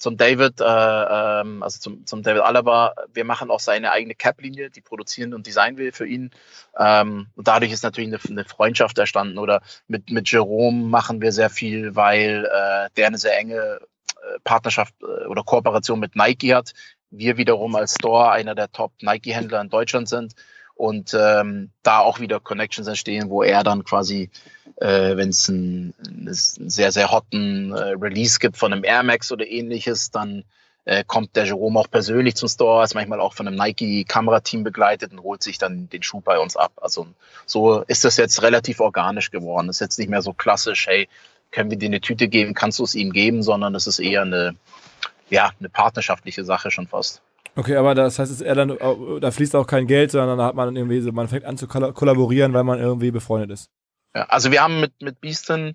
S2: zum David, äh, ähm, also zum, zum David Alaba, wir machen auch seine eigene Cap-Linie, die produzieren und designen wir für ihn. Ähm, und dadurch ist natürlich eine, eine, Freundschaft erstanden. Oder mit, mit Jerome machen wir sehr viel, weil äh, der eine sehr enge äh, Partnerschaft äh, oder Kooperation mit Nike hat. Wir wiederum als Store einer der Top-Nike-Händler in Deutschland sind und ähm, da auch wieder Connections entstehen, wo er dann quasi, äh, wenn es einen, sehr, sehr hotten äh, Release gibt von einem Air Max oder ähnliches, dann äh, kommt der Jerome auch persönlich zum Store, ist manchmal auch von einem Nike-Kamerateam begleitet und holt sich dann den Schuh bei uns ab. Also so ist das jetzt relativ organisch geworden. Es ist jetzt nicht mehr so klassisch, hey, können wir dir eine Tüte geben, kannst du es ihm geben, sondern es ist eher eine, ja, eine partnerschaftliche Sache schon fast.
S1: Okay, aber das heißt, es dann, da fließt auch kein Geld, sondern da hat man irgendwie, man fängt an zu kollaborieren, weil man irgendwie befreundet ist.
S2: Ja, also wir haben mit, mit Beaston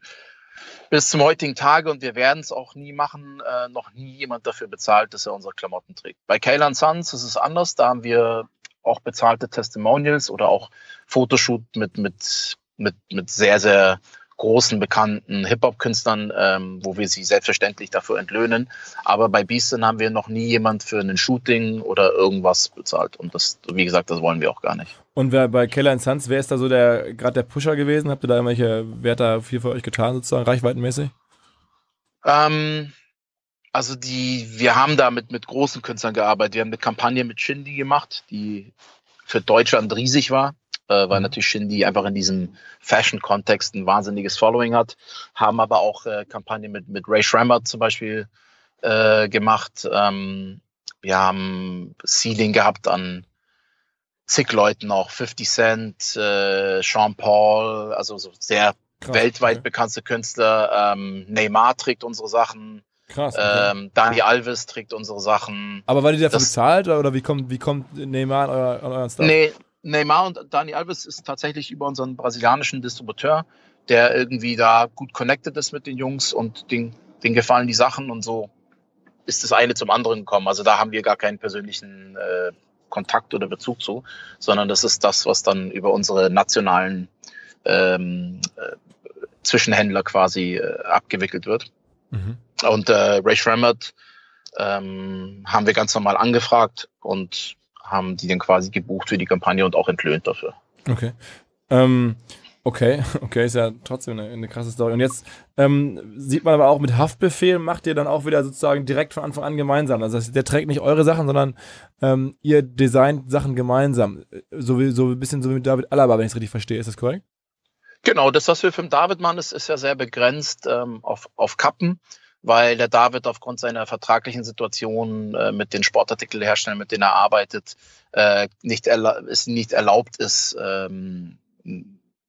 S2: bis zum heutigen Tage und wir werden es auch nie machen, äh, noch nie jemand dafür bezahlt, dass er unsere Klamotten trägt. Bei Kaylan Sons ist es anders, da haben wir auch bezahlte Testimonials oder auch Fotoshoot mit, mit, mit, mit sehr, sehr großen, bekannten Hip-Hop-Künstlern, ähm, wo wir sie selbstverständlich dafür entlöhnen. Aber bei Beastin haben wir noch nie jemand für ein Shooting oder irgendwas bezahlt. Und das, wie gesagt, das wollen wir auch gar nicht.
S1: Und wer bei Keller Sons, wer ist da so der gerade der Pusher gewesen? Habt ihr da irgendwelche Werte viel für euch getan, sozusagen, reichweitenmäßig?
S2: Ähm, also die, wir haben da mit, mit großen Künstlern gearbeitet. Wir haben eine Kampagne mit Shindy gemacht, die für Deutschland riesig war äh, weil mhm. natürlich Shindy einfach in diesem Fashion-Kontext ein wahnsinniges Following hat, haben aber auch äh, Kampagnen mit, mit Ray Schrammer zum Beispiel äh, gemacht. Ähm, wir haben Seeding gehabt an zig Leuten, auch 50 Cent, äh, Sean Paul, also so sehr Krass, weltweit okay. bekannte Künstler. Ähm, Neymar trägt unsere Sachen. Krass. Okay. Ähm, Dani Alves trägt unsere Sachen.
S1: Aber war die dafür das, bezahlt oder wie kommt, wie kommt Neymar an, euer, an euren
S2: Stuff? Nee, Neymar und Dani Alves ist tatsächlich über unseren brasilianischen Distributeur. der irgendwie da gut connected ist mit den Jungs und den, den gefallen die Sachen und so ist das eine zum anderen gekommen. Also da haben wir gar keinen persönlichen äh, Kontakt oder Bezug zu, sondern das ist das, was dann über unsere nationalen ähm, äh, Zwischenhändler quasi äh, abgewickelt wird. Mhm. Und äh, Ray Schrammert ähm, haben wir ganz normal angefragt und haben die dann quasi gebucht für die Kampagne und auch entlöhnt dafür.
S1: Okay. Ähm, okay, okay, ist ja trotzdem eine, eine krasse Story. Und jetzt ähm, sieht man aber auch mit Haftbefehl, macht ihr dann auch wieder sozusagen direkt von Anfang an gemeinsam. Also der trägt nicht eure Sachen, sondern ähm, ihr designt Sachen gemeinsam. So, wie, so ein bisschen so wie mit David Alaba, wenn ich es richtig verstehe. Ist das korrekt?
S2: Genau, das, was wir für den David machen, ist, ist ja sehr begrenzt ähm, auf, auf Kappen weil der David aufgrund seiner vertraglichen Situation äh, mit den Sportartikelherstellern, mit denen er arbeitet, äh, nicht es nicht erlaubt ist, ähm,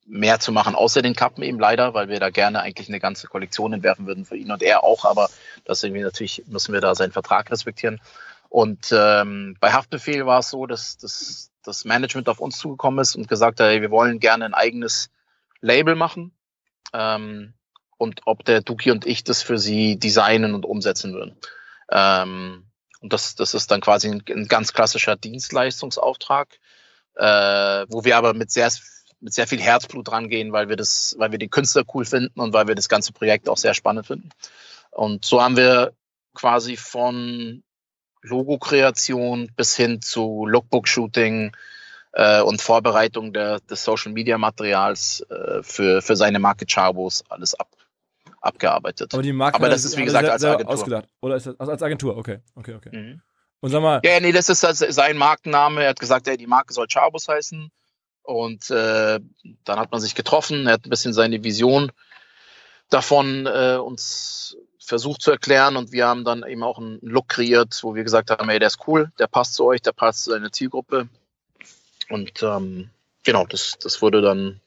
S2: mehr zu machen, außer den Kappen eben leider, weil wir da gerne eigentlich eine ganze Kollektion entwerfen würden für ihn und er auch, aber irgendwie natürlich müssen wir da seinen Vertrag respektieren. Und ähm, bei Haftbefehl war es so, dass, dass das Management auf uns zugekommen ist und gesagt hat, hey, wir wollen gerne ein eigenes Label machen. Ähm, und ob der Duki und ich das für sie designen und umsetzen würden. Ähm, und das, das ist dann quasi ein, ein ganz klassischer Dienstleistungsauftrag, äh, wo wir aber mit sehr, mit sehr viel Herzblut rangehen, weil wir das, weil wir den Künstler cool finden und weil wir das ganze Projekt auch sehr spannend finden. Und so haben wir quasi von Logo-Kreation bis hin zu Lookbook-Shooting äh, und Vorbereitung der, des Social-Media-Materials äh, für, für seine Marke Charbos alles ab, abgearbeitet.
S1: Aber die Marke
S2: Aber das ist, wie gesagt, als Agentur. Ausgedacht.
S1: Oder ist das also als Agentur? Okay, okay, okay. Mhm. Und sag mal.
S2: Ja, nee, das ist sein Markenname. Er hat gesagt, ey, die Marke soll Chabos heißen. Und äh, dann hat man sich getroffen. Er hat ein bisschen seine Vision davon äh, uns versucht zu erklären. Und wir haben dann eben auch einen Look kreiert, wo wir gesagt haben, ey, der ist cool, der passt zu euch, der passt zu seiner Zielgruppe. Und ähm, genau, das, das wurde dann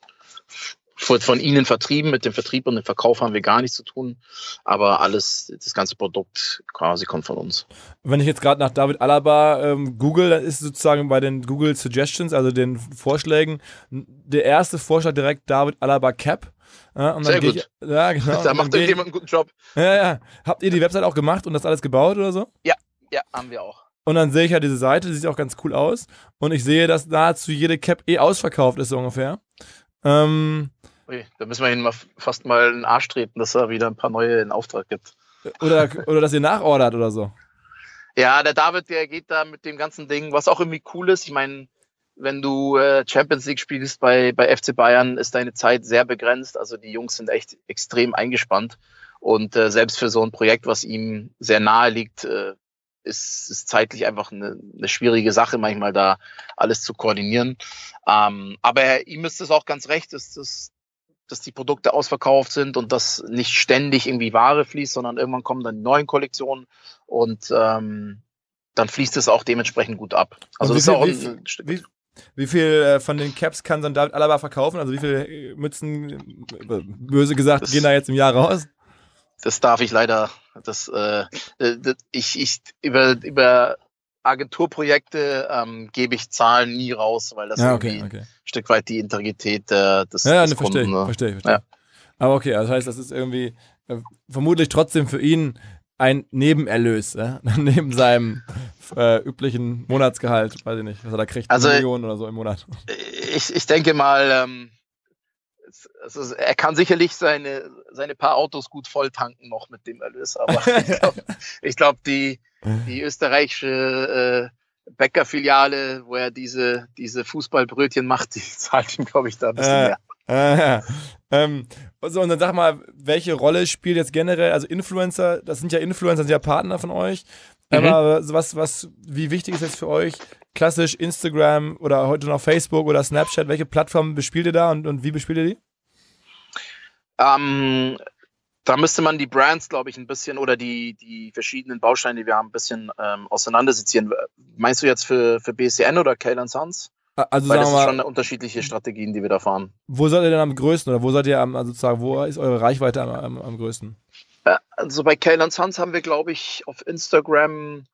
S2: von ihnen vertrieben. Mit dem Vertrieb und dem Verkauf haben wir gar nichts zu tun. Aber alles, das ganze Produkt quasi kommt von uns.
S1: Wenn ich jetzt gerade nach David Alaba ähm, google, dann ist sozusagen bei den Google Suggestions, also den Vorschlägen, der erste Vorschlag direkt David Alaba Cap.
S2: Ja, Sehr gut.
S1: Ich, ja, genau.
S2: Da macht irgendjemand einen guten Job.
S1: Ja, ja. Habt ihr die Website auch gemacht und das alles gebaut oder so?
S2: Ja, ja, haben wir auch.
S1: Und dann sehe ich ja diese Seite, die sieht auch ganz cool aus. Und ich sehe, dass nahezu jede Cap eh ausverkauft ist, so ungefähr. Ähm,
S2: Ui, da müssen wir ihn mal fast mal in den Arsch treten, dass er wieder ein paar neue in Auftrag gibt.
S1: Oder, oder dass ihr nachordert oder so.
S2: Ja, der David, der geht da mit dem ganzen Ding, was auch irgendwie cool ist. Ich meine, wenn du äh, Champions League spielst bei, bei FC Bayern, ist deine Zeit sehr begrenzt. Also die Jungs sind echt extrem eingespannt. Und äh, selbst für so ein Projekt, was ihm sehr nahe liegt, äh, ist, ist zeitlich einfach eine, eine schwierige Sache, manchmal da alles zu koordinieren. Ähm, aber er, ihm ist es auch ganz recht, dass das dass die Produkte ausverkauft sind und dass nicht ständig irgendwie Ware fließt, sondern irgendwann kommen dann die neuen Kollektionen und ähm, dann fließt es auch dementsprechend gut ab.
S1: Also das viel, ist auch wie, ein Stück. Wie, wie viel äh, von den Caps kann ein David Alaba verkaufen? Also wie viele äh, Mützen, äh, böse gesagt, das, gehen da jetzt im Jahr raus?
S2: Das darf ich leider. Das, äh, das ich, ich über, über Agenturprojekte ähm, gebe ich Zahlen nie raus, weil das ja, okay, irgendwie okay. ein Stück weit die Integrität äh, des,
S1: ja, ja,
S2: des
S1: ne, Kunden. Verstehe, verstehe, verstehe. Ja. Aber okay, also das heißt, das ist irgendwie äh, vermutlich trotzdem für ihn ein Nebenerlös, ja? neben seinem äh, üblichen Monatsgehalt, weiß ich nicht, was er da kriegt,
S2: also,
S1: Millionen oder so im Monat.
S2: Ich, ich denke mal, ähm, also er kann sicherlich seine, seine paar Autos gut voll tanken noch mit dem Erlös, aber ich glaube, glaub, die, die österreichische äh, Bäckerfiliale, wo er diese, diese Fußballbrötchen macht, die zahlt ihm, glaube ich, da ein bisschen äh, mehr.
S1: Äh, ähm, so, und dann sag mal, welche Rolle spielt jetzt generell, also Influencer, das sind ja Influencer, sind ja Partner von euch, mhm. aber was, was, wie wichtig ist jetzt für euch klassisch Instagram oder heute noch Facebook oder Snapchat, welche Plattformen bespielt ihr da und, und wie bespielt ihr die?
S2: Ähm, da müsste man die Brands, glaube ich, ein bisschen oder die, die verschiedenen Bausteine, die wir haben, ein bisschen ähm, auseinandersezieren. Meinst du jetzt für, für BCN oder Kale Sons?
S1: Also
S2: Weil
S1: das
S2: sind schon unterschiedliche Strategien, die wir da fahren.
S1: Wo seid ihr denn am größten oder wo seid ihr am, also sozusagen, wo ist eure Reichweite am, am, am größten?
S2: Äh, also bei Kale Sons haben wir, glaube ich, auf Instagram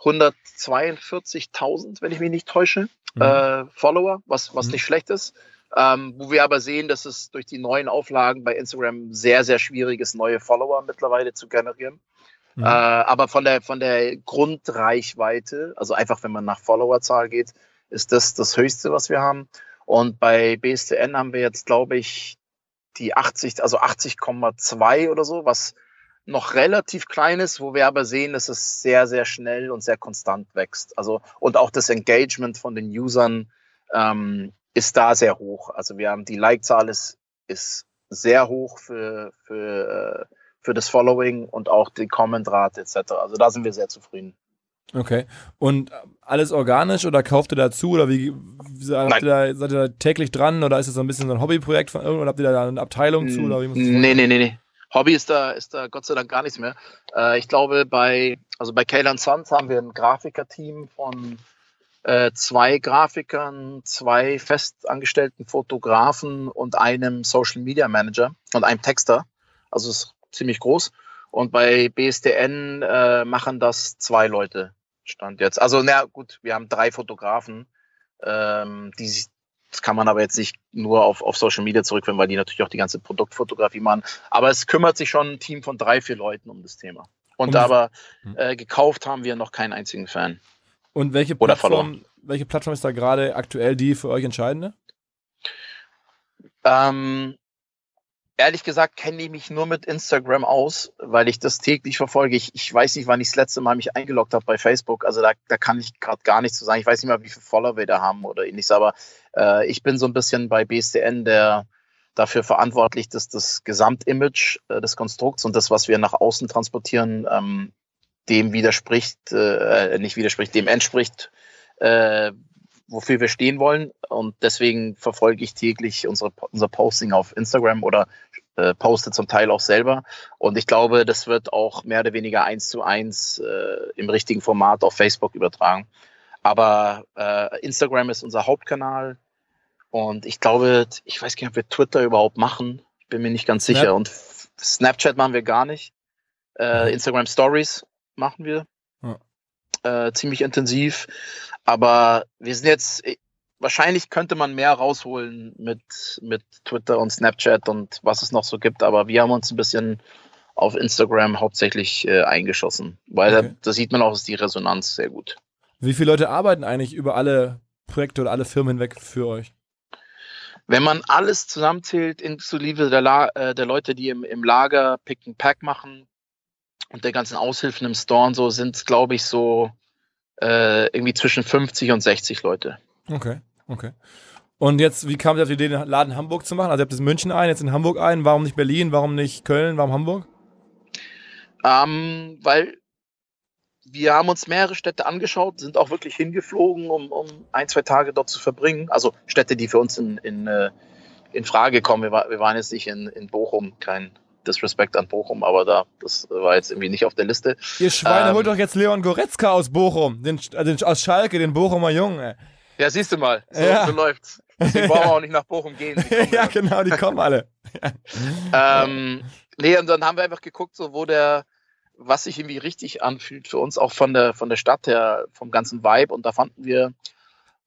S2: 142.000, wenn ich mich nicht täusche, mhm. äh, Follower, was, was mhm. nicht schlecht ist. Ähm, wo wir aber sehen, dass es durch die neuen Auflagen bei Instagram sehr, sehr schwierig ist, neue Follower mittlerweile zu generieren. Mhm. Äh, aber von der, von der Grundreichweite, also einfach wenn man nach Followerzahl geht, ist das das Höchste, was wir haben. Und bei BSTN haben wir jetzt, glaube ich, die 80, also 80,2 oder so, was noch relativ klein ist, wo wir aber sehen, dass es sehr, sehr schnell und sehr konstant wächst. Also, und auch das Engagement von den Usern ähm, ist da sehr hoch. Also wir haben die Like-Zahl ist, ist sehr hoch für, für, äh, für das Following und auch die Comment-Rate etc. Also da sind wir sehr zufrieden.
S1: Okay. Und alles organisch oder kauft ihr dazu oder wie, wie habt ihr da, seid ihr da täglich dran oder ist es so ein bisschen so ein Hobbyprojekt von oder habt ihr da eine Abteilung zu? Oder wie
S2: nee, nee, nee, nee. Hobby ist da, ist da Gott sei Dank gar nichts mehr. Äh, ich glaube, bei, also bei Kaylan Sons haben wir ein Grafikerteam von äh, zwei Grafikern, zwei festangestellten Fotografen und einem Social Media Manager und einem Texter. Also es ist ziemlich groß. Und bei BSDN äh, machen das zwei Leute. Stand jetzt. Also, na gut, wir haben drei Fotografen, ähm, die das kann man aber jetzt nicht nur auf, auf Social Media zurückführen, weil die natürlich auch die ganze Produktfotografie machen. Aber es kümmert sich schon ein Team von drei, vier Leuten um das Thema. Und, und aber hm. äh, gekauft haben wir noch keinen einzigen Fan.
S1: Und welche Plattform, welche Plattform ist da gerade aktuell die für euch entscheidende?
S2: Ähm, ehrlich gesagt kenne ich mich nur mit Instagram aus, weil ich das täglich verfolge. Ich, ich weiß nicht, wann ich das letzte Mal mich eingeloggt habe bei Facebook. Also da, da kann ich gerade gar nichts zu sagen. Ich weiß nicht mal, wie viele Follower wir da haben oder ähnliches. Aber äh, ich bin so ein bisschen bei BSDN der dafür verantwortlich, dass das Gesamtimage äh, des Konstrukts und das, was wir nach außen transportieren, ähm, dem widerspricht, äh, nicht widerspricht, dem entspricht, äh, wofür wir stehen wollen. Und deswegen verfolge ich täglich unsere, unser Posting auf Instagram oder äh, poste zum Teil auch selber. Und ich glaube, das wird auch mehr oder weniger eins zu eins äh, im richtigen Format auf Facebook übertragen. Aber äh, Instagram ist unser Hauptkanal. Und ich glaube, ich weiß gar nicht, ob wir Twitter überhaupt machen. Ich bin mir nicht ganz sicher. Ja. Und Snapchat machen wir gar nicht. Äh. Instagram Stories machen wir. Ja. Äh, ziemlich intensiv. Aber wir sind jetzt, wahrscheinlich könnte man mehr rausholen mit, mit Twitter und Snapchat und was es noch so gibt, aber wir haben uns ein bisschen auf Instagram hauptsächlich äh, eingeschossen, weil okay. da, da, sieht man auch, ist die Resonanz sehr gut.
S1: Wie viele Leute arbeiten eigentlich über alle Projekte oder alle Firmen hinweg für euch?
S2: Wenn man alles zusammenzählt, inklusive der, La äh, der Leute, die im, im Lager Pick and Pack machen und der ganzen Aushilfen im Store und so, sind es, glaube ich, so äh, irgendwie zwischen 50 und 60 Leute.
S1: Okay, okay. Und jetzt, wie kam ihr auf die Idee, den Laden Hamburg zu machen? Also ihr habt jetzt München ein, jetzt in Hamburg ein. Warum nicht Berlin? Warum nicht Köln? Warum Hamburg?
S2: Ähm, weil wir haben uns mehrere Städte angeschaut, sind auch wirklich hingeflogen, um, um ein, zwei Tage dort zu verbringen. Also Städte, die für uns in, in, äh, in Frage kommen. Wir, war, wir waren jetzt nicht in, in Bochum, kein, Disrespect an Bochum, aber da, das war jetzt irgendwie nicht auf der Liste.
S1: Ihr Schweine, ähm, holt doch jetzt Leon Goretzka aus Bochum, den, also aus Schalke, den Bochumer Jungen, ey.
S2: Ja, siehst du mal, so, ja. so läuft's. Deswegen brauchen wir auch nicht nach Bochum gehen.
S1: ja, genau, die kommen alle.
S2: ähm, nee, und dann haben wir einfach geguckt, so wo der, was sich irgendwie richtig anfühlt für uns, auch von der, von der Stadt her, vom ganzen Vibe. Und da fanden wir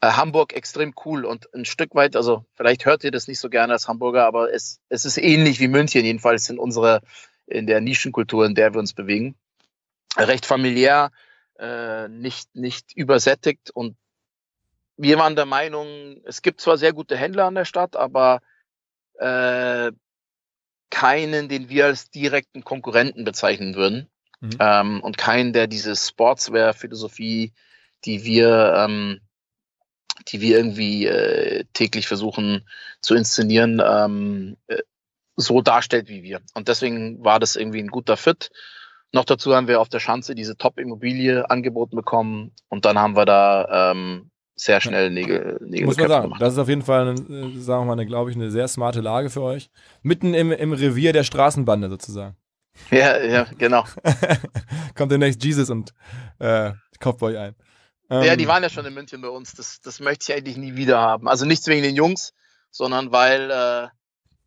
S2: äh, Hamburg extrem cool und ein Stück weit, also vielleicht hört ihr das nicht so gerne als Hamburger, aber es, es ist ähnlich wie München, jedenfalls in unserer, in der Nischenkultur, in der wir uns bewegen. Recht familiär, äh, nicht, nicht übersättigt und wir waren der Meinung, es gibt zwar sehr gute Händler an der Stadt, aber äh, keinen, den wir als direkten Konkurrenten bezeichnen würden. Mhm. Ähm, und keinen, der diese Sportswear-Philosophie, die wir ähm, die wir irgendwie äh, täglich versuchen zu inszenieren, ähm, äh, so darstellt wie wir. Und deswegen war das irgendwie ein guter Fit. Noch dazu haben wir auf der Schanze diese Top-Immobilie angeboten bekommen und dann haben wir da ähm, sehr schnell Nägel, Nägel
S1: Muss man sagen, gemacht. das ist auf jeden Fall, eine, sagen wir mal, eine, glaube ich, eine sehr smarte Lage für euch. Mitten im, im Revier der Straßenbande sozusagen.
S2: Ja, ja, genau.
S1: Kommt demnächst Jesus und äh, kauft euch ein.
S2: Ähm, ja, die waren ja schon in München bei uns. Das, das möchte ich eigentlich nie wieder haben. Also nichts wegen den Jungs, sondern weil äh,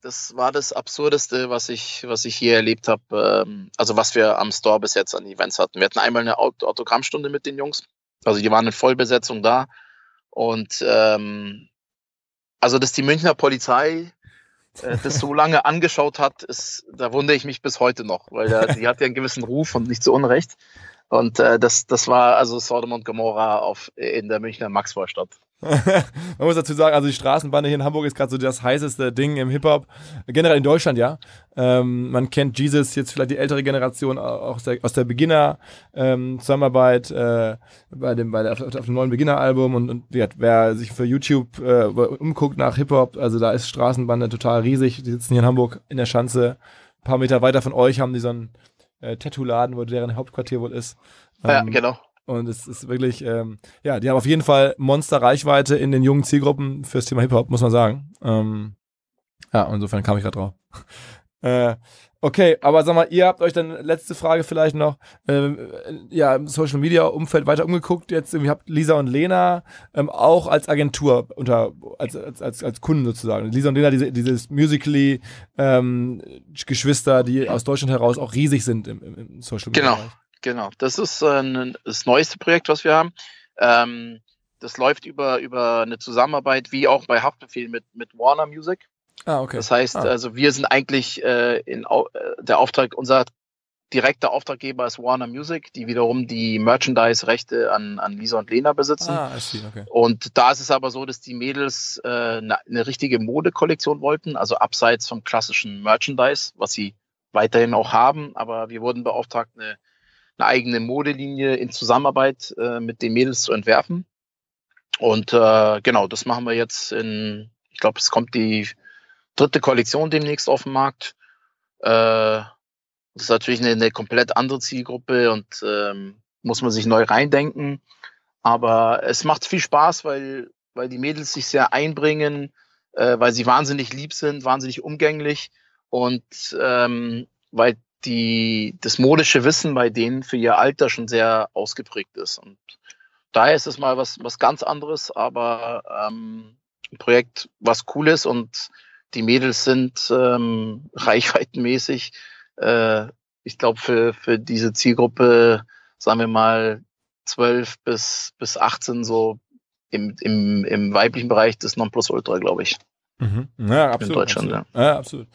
S2: das war das Absurdeste, was ich, was ich hier erlebt habe. Ähm, also was wir am Store bis jetzt an Events hatten. Wir hatten einmal eine Autogrammstunde mit den Jungs. Also die waren in Vollbesetzung da. Und ähm, also, dass die Münchner Polizei äh, das so lange angeschaut hat, ist, da wundere ich mich bis heute noch, weil der, die hat ja einen gewissen Ruf und nicht zu Unrecht. Und äh, das, das war also Sodom und Gomorra auf, in der Münchner Maxvorstadt.
S1: Man muss dazu sagen, also die Straßenbahn hier in Hamburg ist gerade so das heißeste Ding im Hip-Hop. Generell in Deutschland, ja. Ähm, man kennt Jesus, jetzt vielleicht die ältere Generation auch aus der, aus der Beginner-Zusammenarbeit ähm, äh, bei dem, bei der, auf, auf dem neuen Beginner-Album und, und ja, wer sich für YouTube äh, umguckt nach Hip-Hop, also da ist Straßenbahn total riesig. Die sitzen hier in Hamburg in der Schanze. Ein paar Meter weiter von euch haben die so einen äh, Tattoo-Laden, wo deren Hauptquartier wohl ist.
S2: Ähm, ja, genau.
S1: Und es ist wirklich, ähm, ja, die haben auf jeden Fall Monster-Reichweite in den jungen Zielgruppen fürs Thema Hip-Hop, muss man sagen. Ähm, ja, insofern kam ich gerade drauf. äh, okay, aber sag mal, ihr habt euch dann, letzte Frage vielleicht noch, äh, ja, im Social Media Umfeld weiter umgeguckt. Jetzt irgendwie habt Lisa und Lena ähm, auch als Agentur unter, als, als, als, als Kunden sozusagen. Lisa und Lena, diese, dieses Musically ähm, Geschwister, die aus Deutschland heraus auch riesig sind im, im Social
S2: Media. Genau. Genau, das ist äh, das neueste Projekt, was wir haben. Ähm, das läuft über, über eine Zusammenarbeit, wie auch bei Haftbefehl mit, mit Warner Music. Ah, okay. Das heißt, ah. also wir sind eigentlich äh, in äh, der Auftrag, unser direkter Auftraggeber ist Warner Music, die wiederum die Merchandise-Rechte an, an Lisa und Lena besitzen. Ah, I see, okay. Und da ist es aber so, dass die Mädels äh, eine, eine richtige Modekollektion wollten, also abseits vom klassischen Merchandise, was sie weiterhin auch haben. Aber wir wurden beauftragt, eine eine eigene Modelinie in Zusammenarbeit äh, mit den Mädels zu entwerfen. Und äh, genau, das machen wir jetzt in, ich glaube, es kommt die dritte Kollektion demnächst auf den Markt. Äh, das ist natürlich eine, eine komplett andere Zielgruppe und ähm, muss man sich neu reindenken. Aber es macht viel Spaß, weil, weil die Mädels sich sehr einbringen, äh, weil sie wahnsinnig lieb sind, wahnsinnig umgänglich und ähm, weil die, das modische Wissen bei denen für ihr Alter schon sehr ausgeprägt ist. Und daher ist es mal was, was ganz anderes, aber ähm, ein Projekt, was cool ist und die Mädels sind ähm, reichweitenmäßig. Äh, ich glaube, für, für diese Zielgruppe, sagen wir mal, 12 bis, bis 18 so im, im, im weiblichen Bereich das Nonplusultra, glaube ich.
S1: Mhm. Ja, absolut. In Deutschland, absolut. Ja. ja, absolut.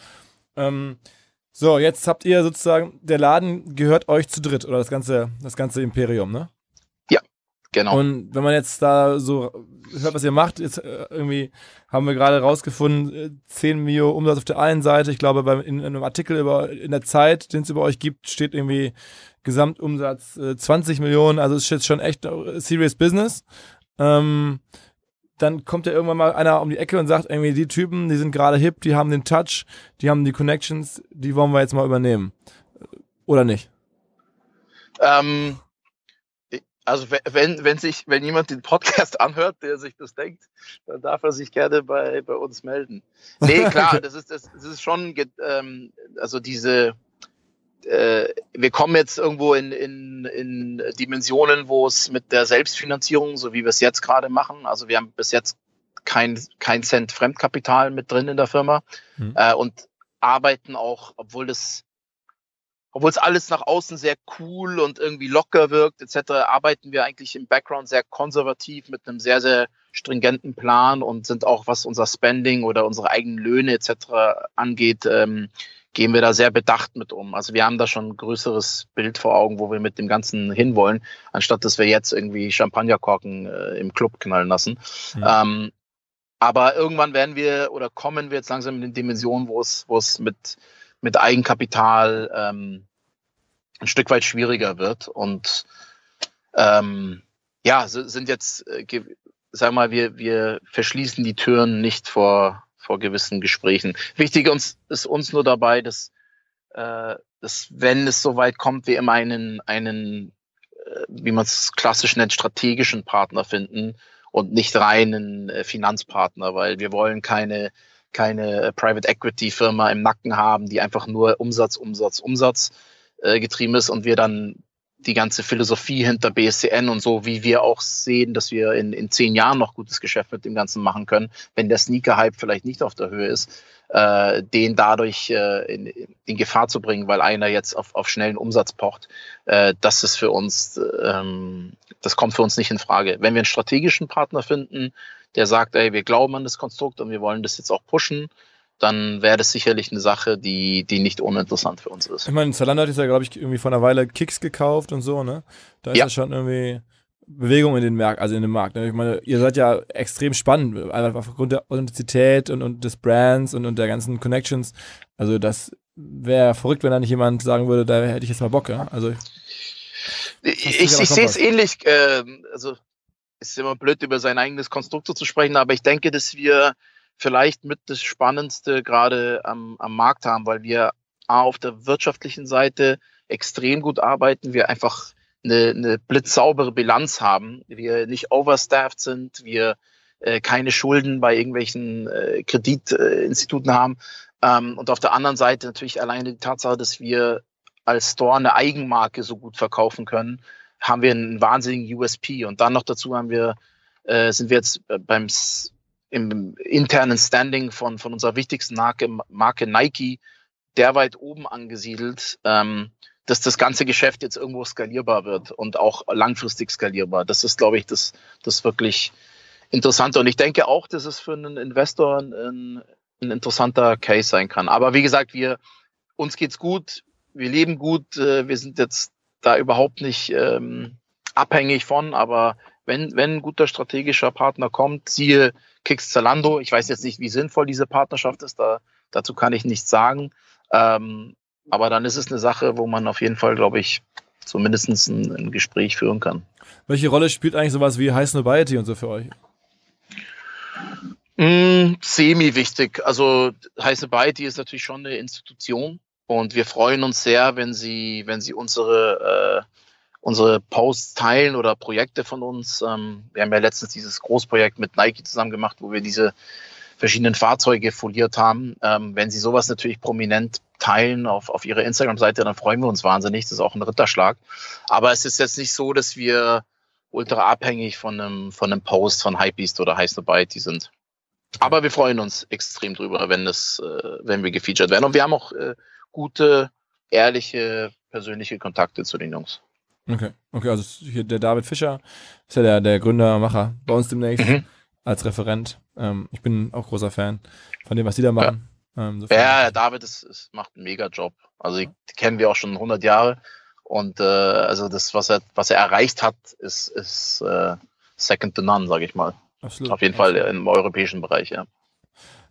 S1: Ähm, so, jetzt habt ihr sozusagen, der Laden gehört euch zu dritt oder das ganze, das ganze Imperium, ne?
S2: Ja, genau.
S1: Und wenn man jetzt da so hört, was ihr macht, jetzt äh, irgendwie haben wir gerade rausgefunden, 10 äh, Mio Umsatz auf der einen Seite. Ich glaube, beim, in, in einem Artikel über, in der Zeit, den es über euch gibt, steht irgendwie Gesamtumsatz 20 äh, Millionen. Also es ist jetzt schon echt serious Business. Ähm, dann kommt ja irgendwann mal einer um die Ecke und sagt, irgendwie, die Typen, die sind gerade hip, die haben den Touch, die haben die Connections, die wollen wir jetzt mal übernehmen. Oder nicht?
S2: Ähm, also wenn, wenn sich, wenn jemand den Podcast anhört, der sich das denkt, dann darf er sich gerne bei, bei uns melden. Nee, klar, das ist, das, das ist schon, ähm, also diese, äh, wir kommen jetzt irgendwo in, in, in Dimensionen, wo es mit der Selbstfinanzierung, so wie wir es jetzt gerade machen, also wir haben bis jetzt kein, kein Cent Fremdkapital mit drin in der Firma mhm. äh, und arbeiten auch, obwohl das obwohl es alles nach außen sehr cool und irgendwie locker wirkt, etc., arbeiten wir eigentlich im Background sehr konservativ mit einem sehr, sehr stringenten Plan und sind auch, was unser Spending oder unsere eigenen Löhne etc. angeht, ähm, gehen wir da sehr bedacht mit um. Also wir haben da schon ein größeres Bild vor Augen, wo wir mit dem Ganzen hinwollen, anstatt dass wir jetzt irgendwie Champagnerkorken äh, im Club knallen lassen. Mhm. Ähm, aber irgendwann werden wir oder kommen wir jetzt langsam in den Dimensionen, wo es, wo es mit, mit Eigenkapital ähm, ein Stück weit schwieriger wird. Und ähm, ja, sind jetzt, äh, sag mal, wir, wir verschließen die Türen nicht vor, vor gewissen Gesprächen. Wichtig uns, ist uns nur dabei, dass, äh, dass wenn es soweit kommt, wir immer einen, einen äh, wie man es klassisch nennt, strategischen Partner finden und nicht reinen äh, Finanzpartner, weil wir wollen keine, keine äh, Private Equity Firma im Nacken haben, die einfach nur Umsatz, Umsatz, Umsatz äh, getrieben ist und wir dann die ganze Philosophie hinter BSCN und so, wie wir auch sehen, dass wir in, in zehn Jahren noch gutes Geschäft mit dem Ganzen machen können, wenn der Sneaker-Hype vielleicht nicht auf der Höhe ist, äh, den dadurch äh, in, in Gefahr zu bringen, weil einer jetzt auf, auf schnellen Umsatz pocht, äh, das ist für uns, ähm, das kommt für uns nicht in Frage. Wenn wir einen strategischen Partner finden, der sagt, ey, wir glauben an das Konstrukt und wir wollen das jetzt auch pushen, dann wäre das sicherlich eine Sache, die, die nicht uninteressant für uns ist.
S1: Ich meine, Zalando hat jetzt ja, glaube ich, irgendwie vor einer Weile Kicks gekauft und so, ne? Da ist ja, schon irgendwie Bewegung in den Markt, also in den Markt. Ne? Ich meine, ihr seid ja extrem spannend, einfach aufgrund der Authentizität und, und des Brands und, und der ganzen Connections. Also das wäre verrückt, wenn da nicht jemand sagen würde, da hätte ich jetzt mal Bock, ja? Also
S2: ich, ich, ich sehe es ähnlich, äh, also ist immer blöd, über sein eigenes Konstrukt zu sprechen, aber ich denke, dass wir vielleicht mit das Spannendste gerade am, am Markt haben, weil wir A, auf der wirtschaftlichen Seite extrem gut arbeiten, wir einfach eine, eine blitzsaubere Bilanz haben, wir nicht overstaffed sind, wir äh, keine Schulden bei irgendwelchen äh, Kreditinstituten haben. Ähm, und auf der anderen Seite natürlich alleine die Tatsache, dass wir als Store eine Eigenmarke so gut verkaufen können, haben wir einen wahnsinnigen USP. Und dann noch dazu haben wir, äh, sind wir jetzt beim im internen Standing von, von unserer wichtigsten Marke, Marke Nike der weit oben angesiedelt, ähm, dass das ganze Geschäft jetzt irgendwo skalierbar wird und auch langfristig skalierbar. Das ist, glaube ich, das, das wirklich Interessante. Und ich denke auch, dass es für einen Investor ein, ein interessanter Case sein kann. Aber wie gesagt, wir, uns geht's gut, wir leben gut, äh, wir sind jetzt da überhaupt nicht ähm, abhängig von, aber wenn, wenn ein guter strategischer Partner kommt, siehe Kicks Zalando, ich weiß jetzt nicht, wie sinnvoll diese Partnerschaft ist, da, dazu kann ich nichts sagen. Ähm, aber dann ist es eine Sache, wo man auf jeden Fall, glaube ich, zumindest ein, ein, Gespräch führen kann.
S1: Welche Rolle spielt eigentlich sowas wie High Snobiety und so für euch?
S2: Mm, semi wichtig. Also High Snobiety ist natürlich schon eine Institution und wir freuen uns sehr, wenn sie, wenn sie unsere äh, unsere Posts teilen oder Projekte von uns. Ähm, wir haben ja letztens dieses Großprojekt mit Nike zusammen gemacht, wo wir diese verschiedenen Fahrzeuge foliert haben. Ähm, wenn Sie sowas natürlich prominent teilen auf, auf Ihrer Instagram-Seite, dann freuen wir uns wahnsinnig. Das ist auch ein Ritterschlag. Aber es ist jetzt nicht so, dass wir ultra abhängig von einem, von einem Post von Hypebeast oder High Snobiety sind. Aber wir freuen uns extrem drüber, wenn das, äh, wenn wir gefeatured werden. Und wir haben auch äh, gute, ehrliche, persönliche Kontakte zu den Jungs.
S1: Okay, okay, also hier der David Fischer ist ja der, der Gründer, Macher bei uns demnächst mhm. als Referent. Ähm, ich bin auch großer Fan von dem, was die da machen.
S2: Ja, ähm, ja, ja David ist, ist, macht einen mega Job. Also die kennen wir auch schon 100 Jahre und äh, also das, was er, was er erreicht hat, ist, ist äh, second to none, sage ich mal. Absolut. Auf jeden. Fall im europäischen Bereich, ja.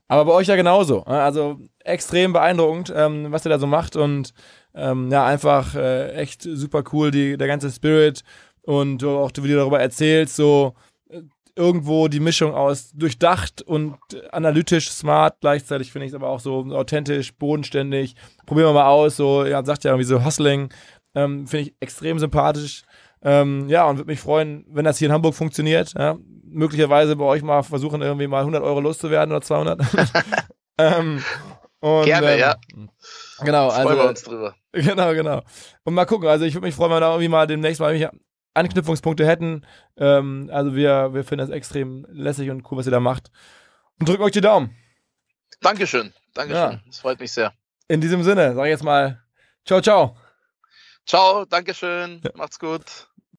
S1: Aber bei euch ja genauso. Also extrem beeindruckend, ähm, was ihr da so macht und ähm, ja, einfach äh, echt super cool, die, der ganze Spirit und auch wie du darüber erzählst, so äh, irgendwo die Mischung aus durchdacht und analytisch smart, gleichzeitig finde ich es aber auch so authentisch, bodenständig. Probieren wir mal aus, so, ja, sagt ja irgendwie so Hustling, ähm, finde ich extrem sympathisch. Ähm, ja, und würde mich freuen, wenn das hier in Hamburg funktioniert. Ja? Möglicherweise bei euch mal versuchen, irgendwie mal 100 Euro loszuwerden oder 200. ähm, und,
S2: Gerne, ähm, ja.
S1: Genau,
S2: also. Freuen wir uns drüber.
S1: Genau, genau. Und mal gucken, also ich würde mich freuen, wenn wir da irgendwie mal demnächst mal Anknüpfungspunkte hätten. Ähm, also wir, wir finden das extrem lässig und cool, was ihr da macht. Und drückt euch die Daumen.
S2: Dankeschön, Dankeschön. Ja. Das freut mich sehr.
S1: In diesem Sinne, sage ich jetzt mal, ciao, ciao.
S2: Ciao, Dankeschön, ja. macht's gut.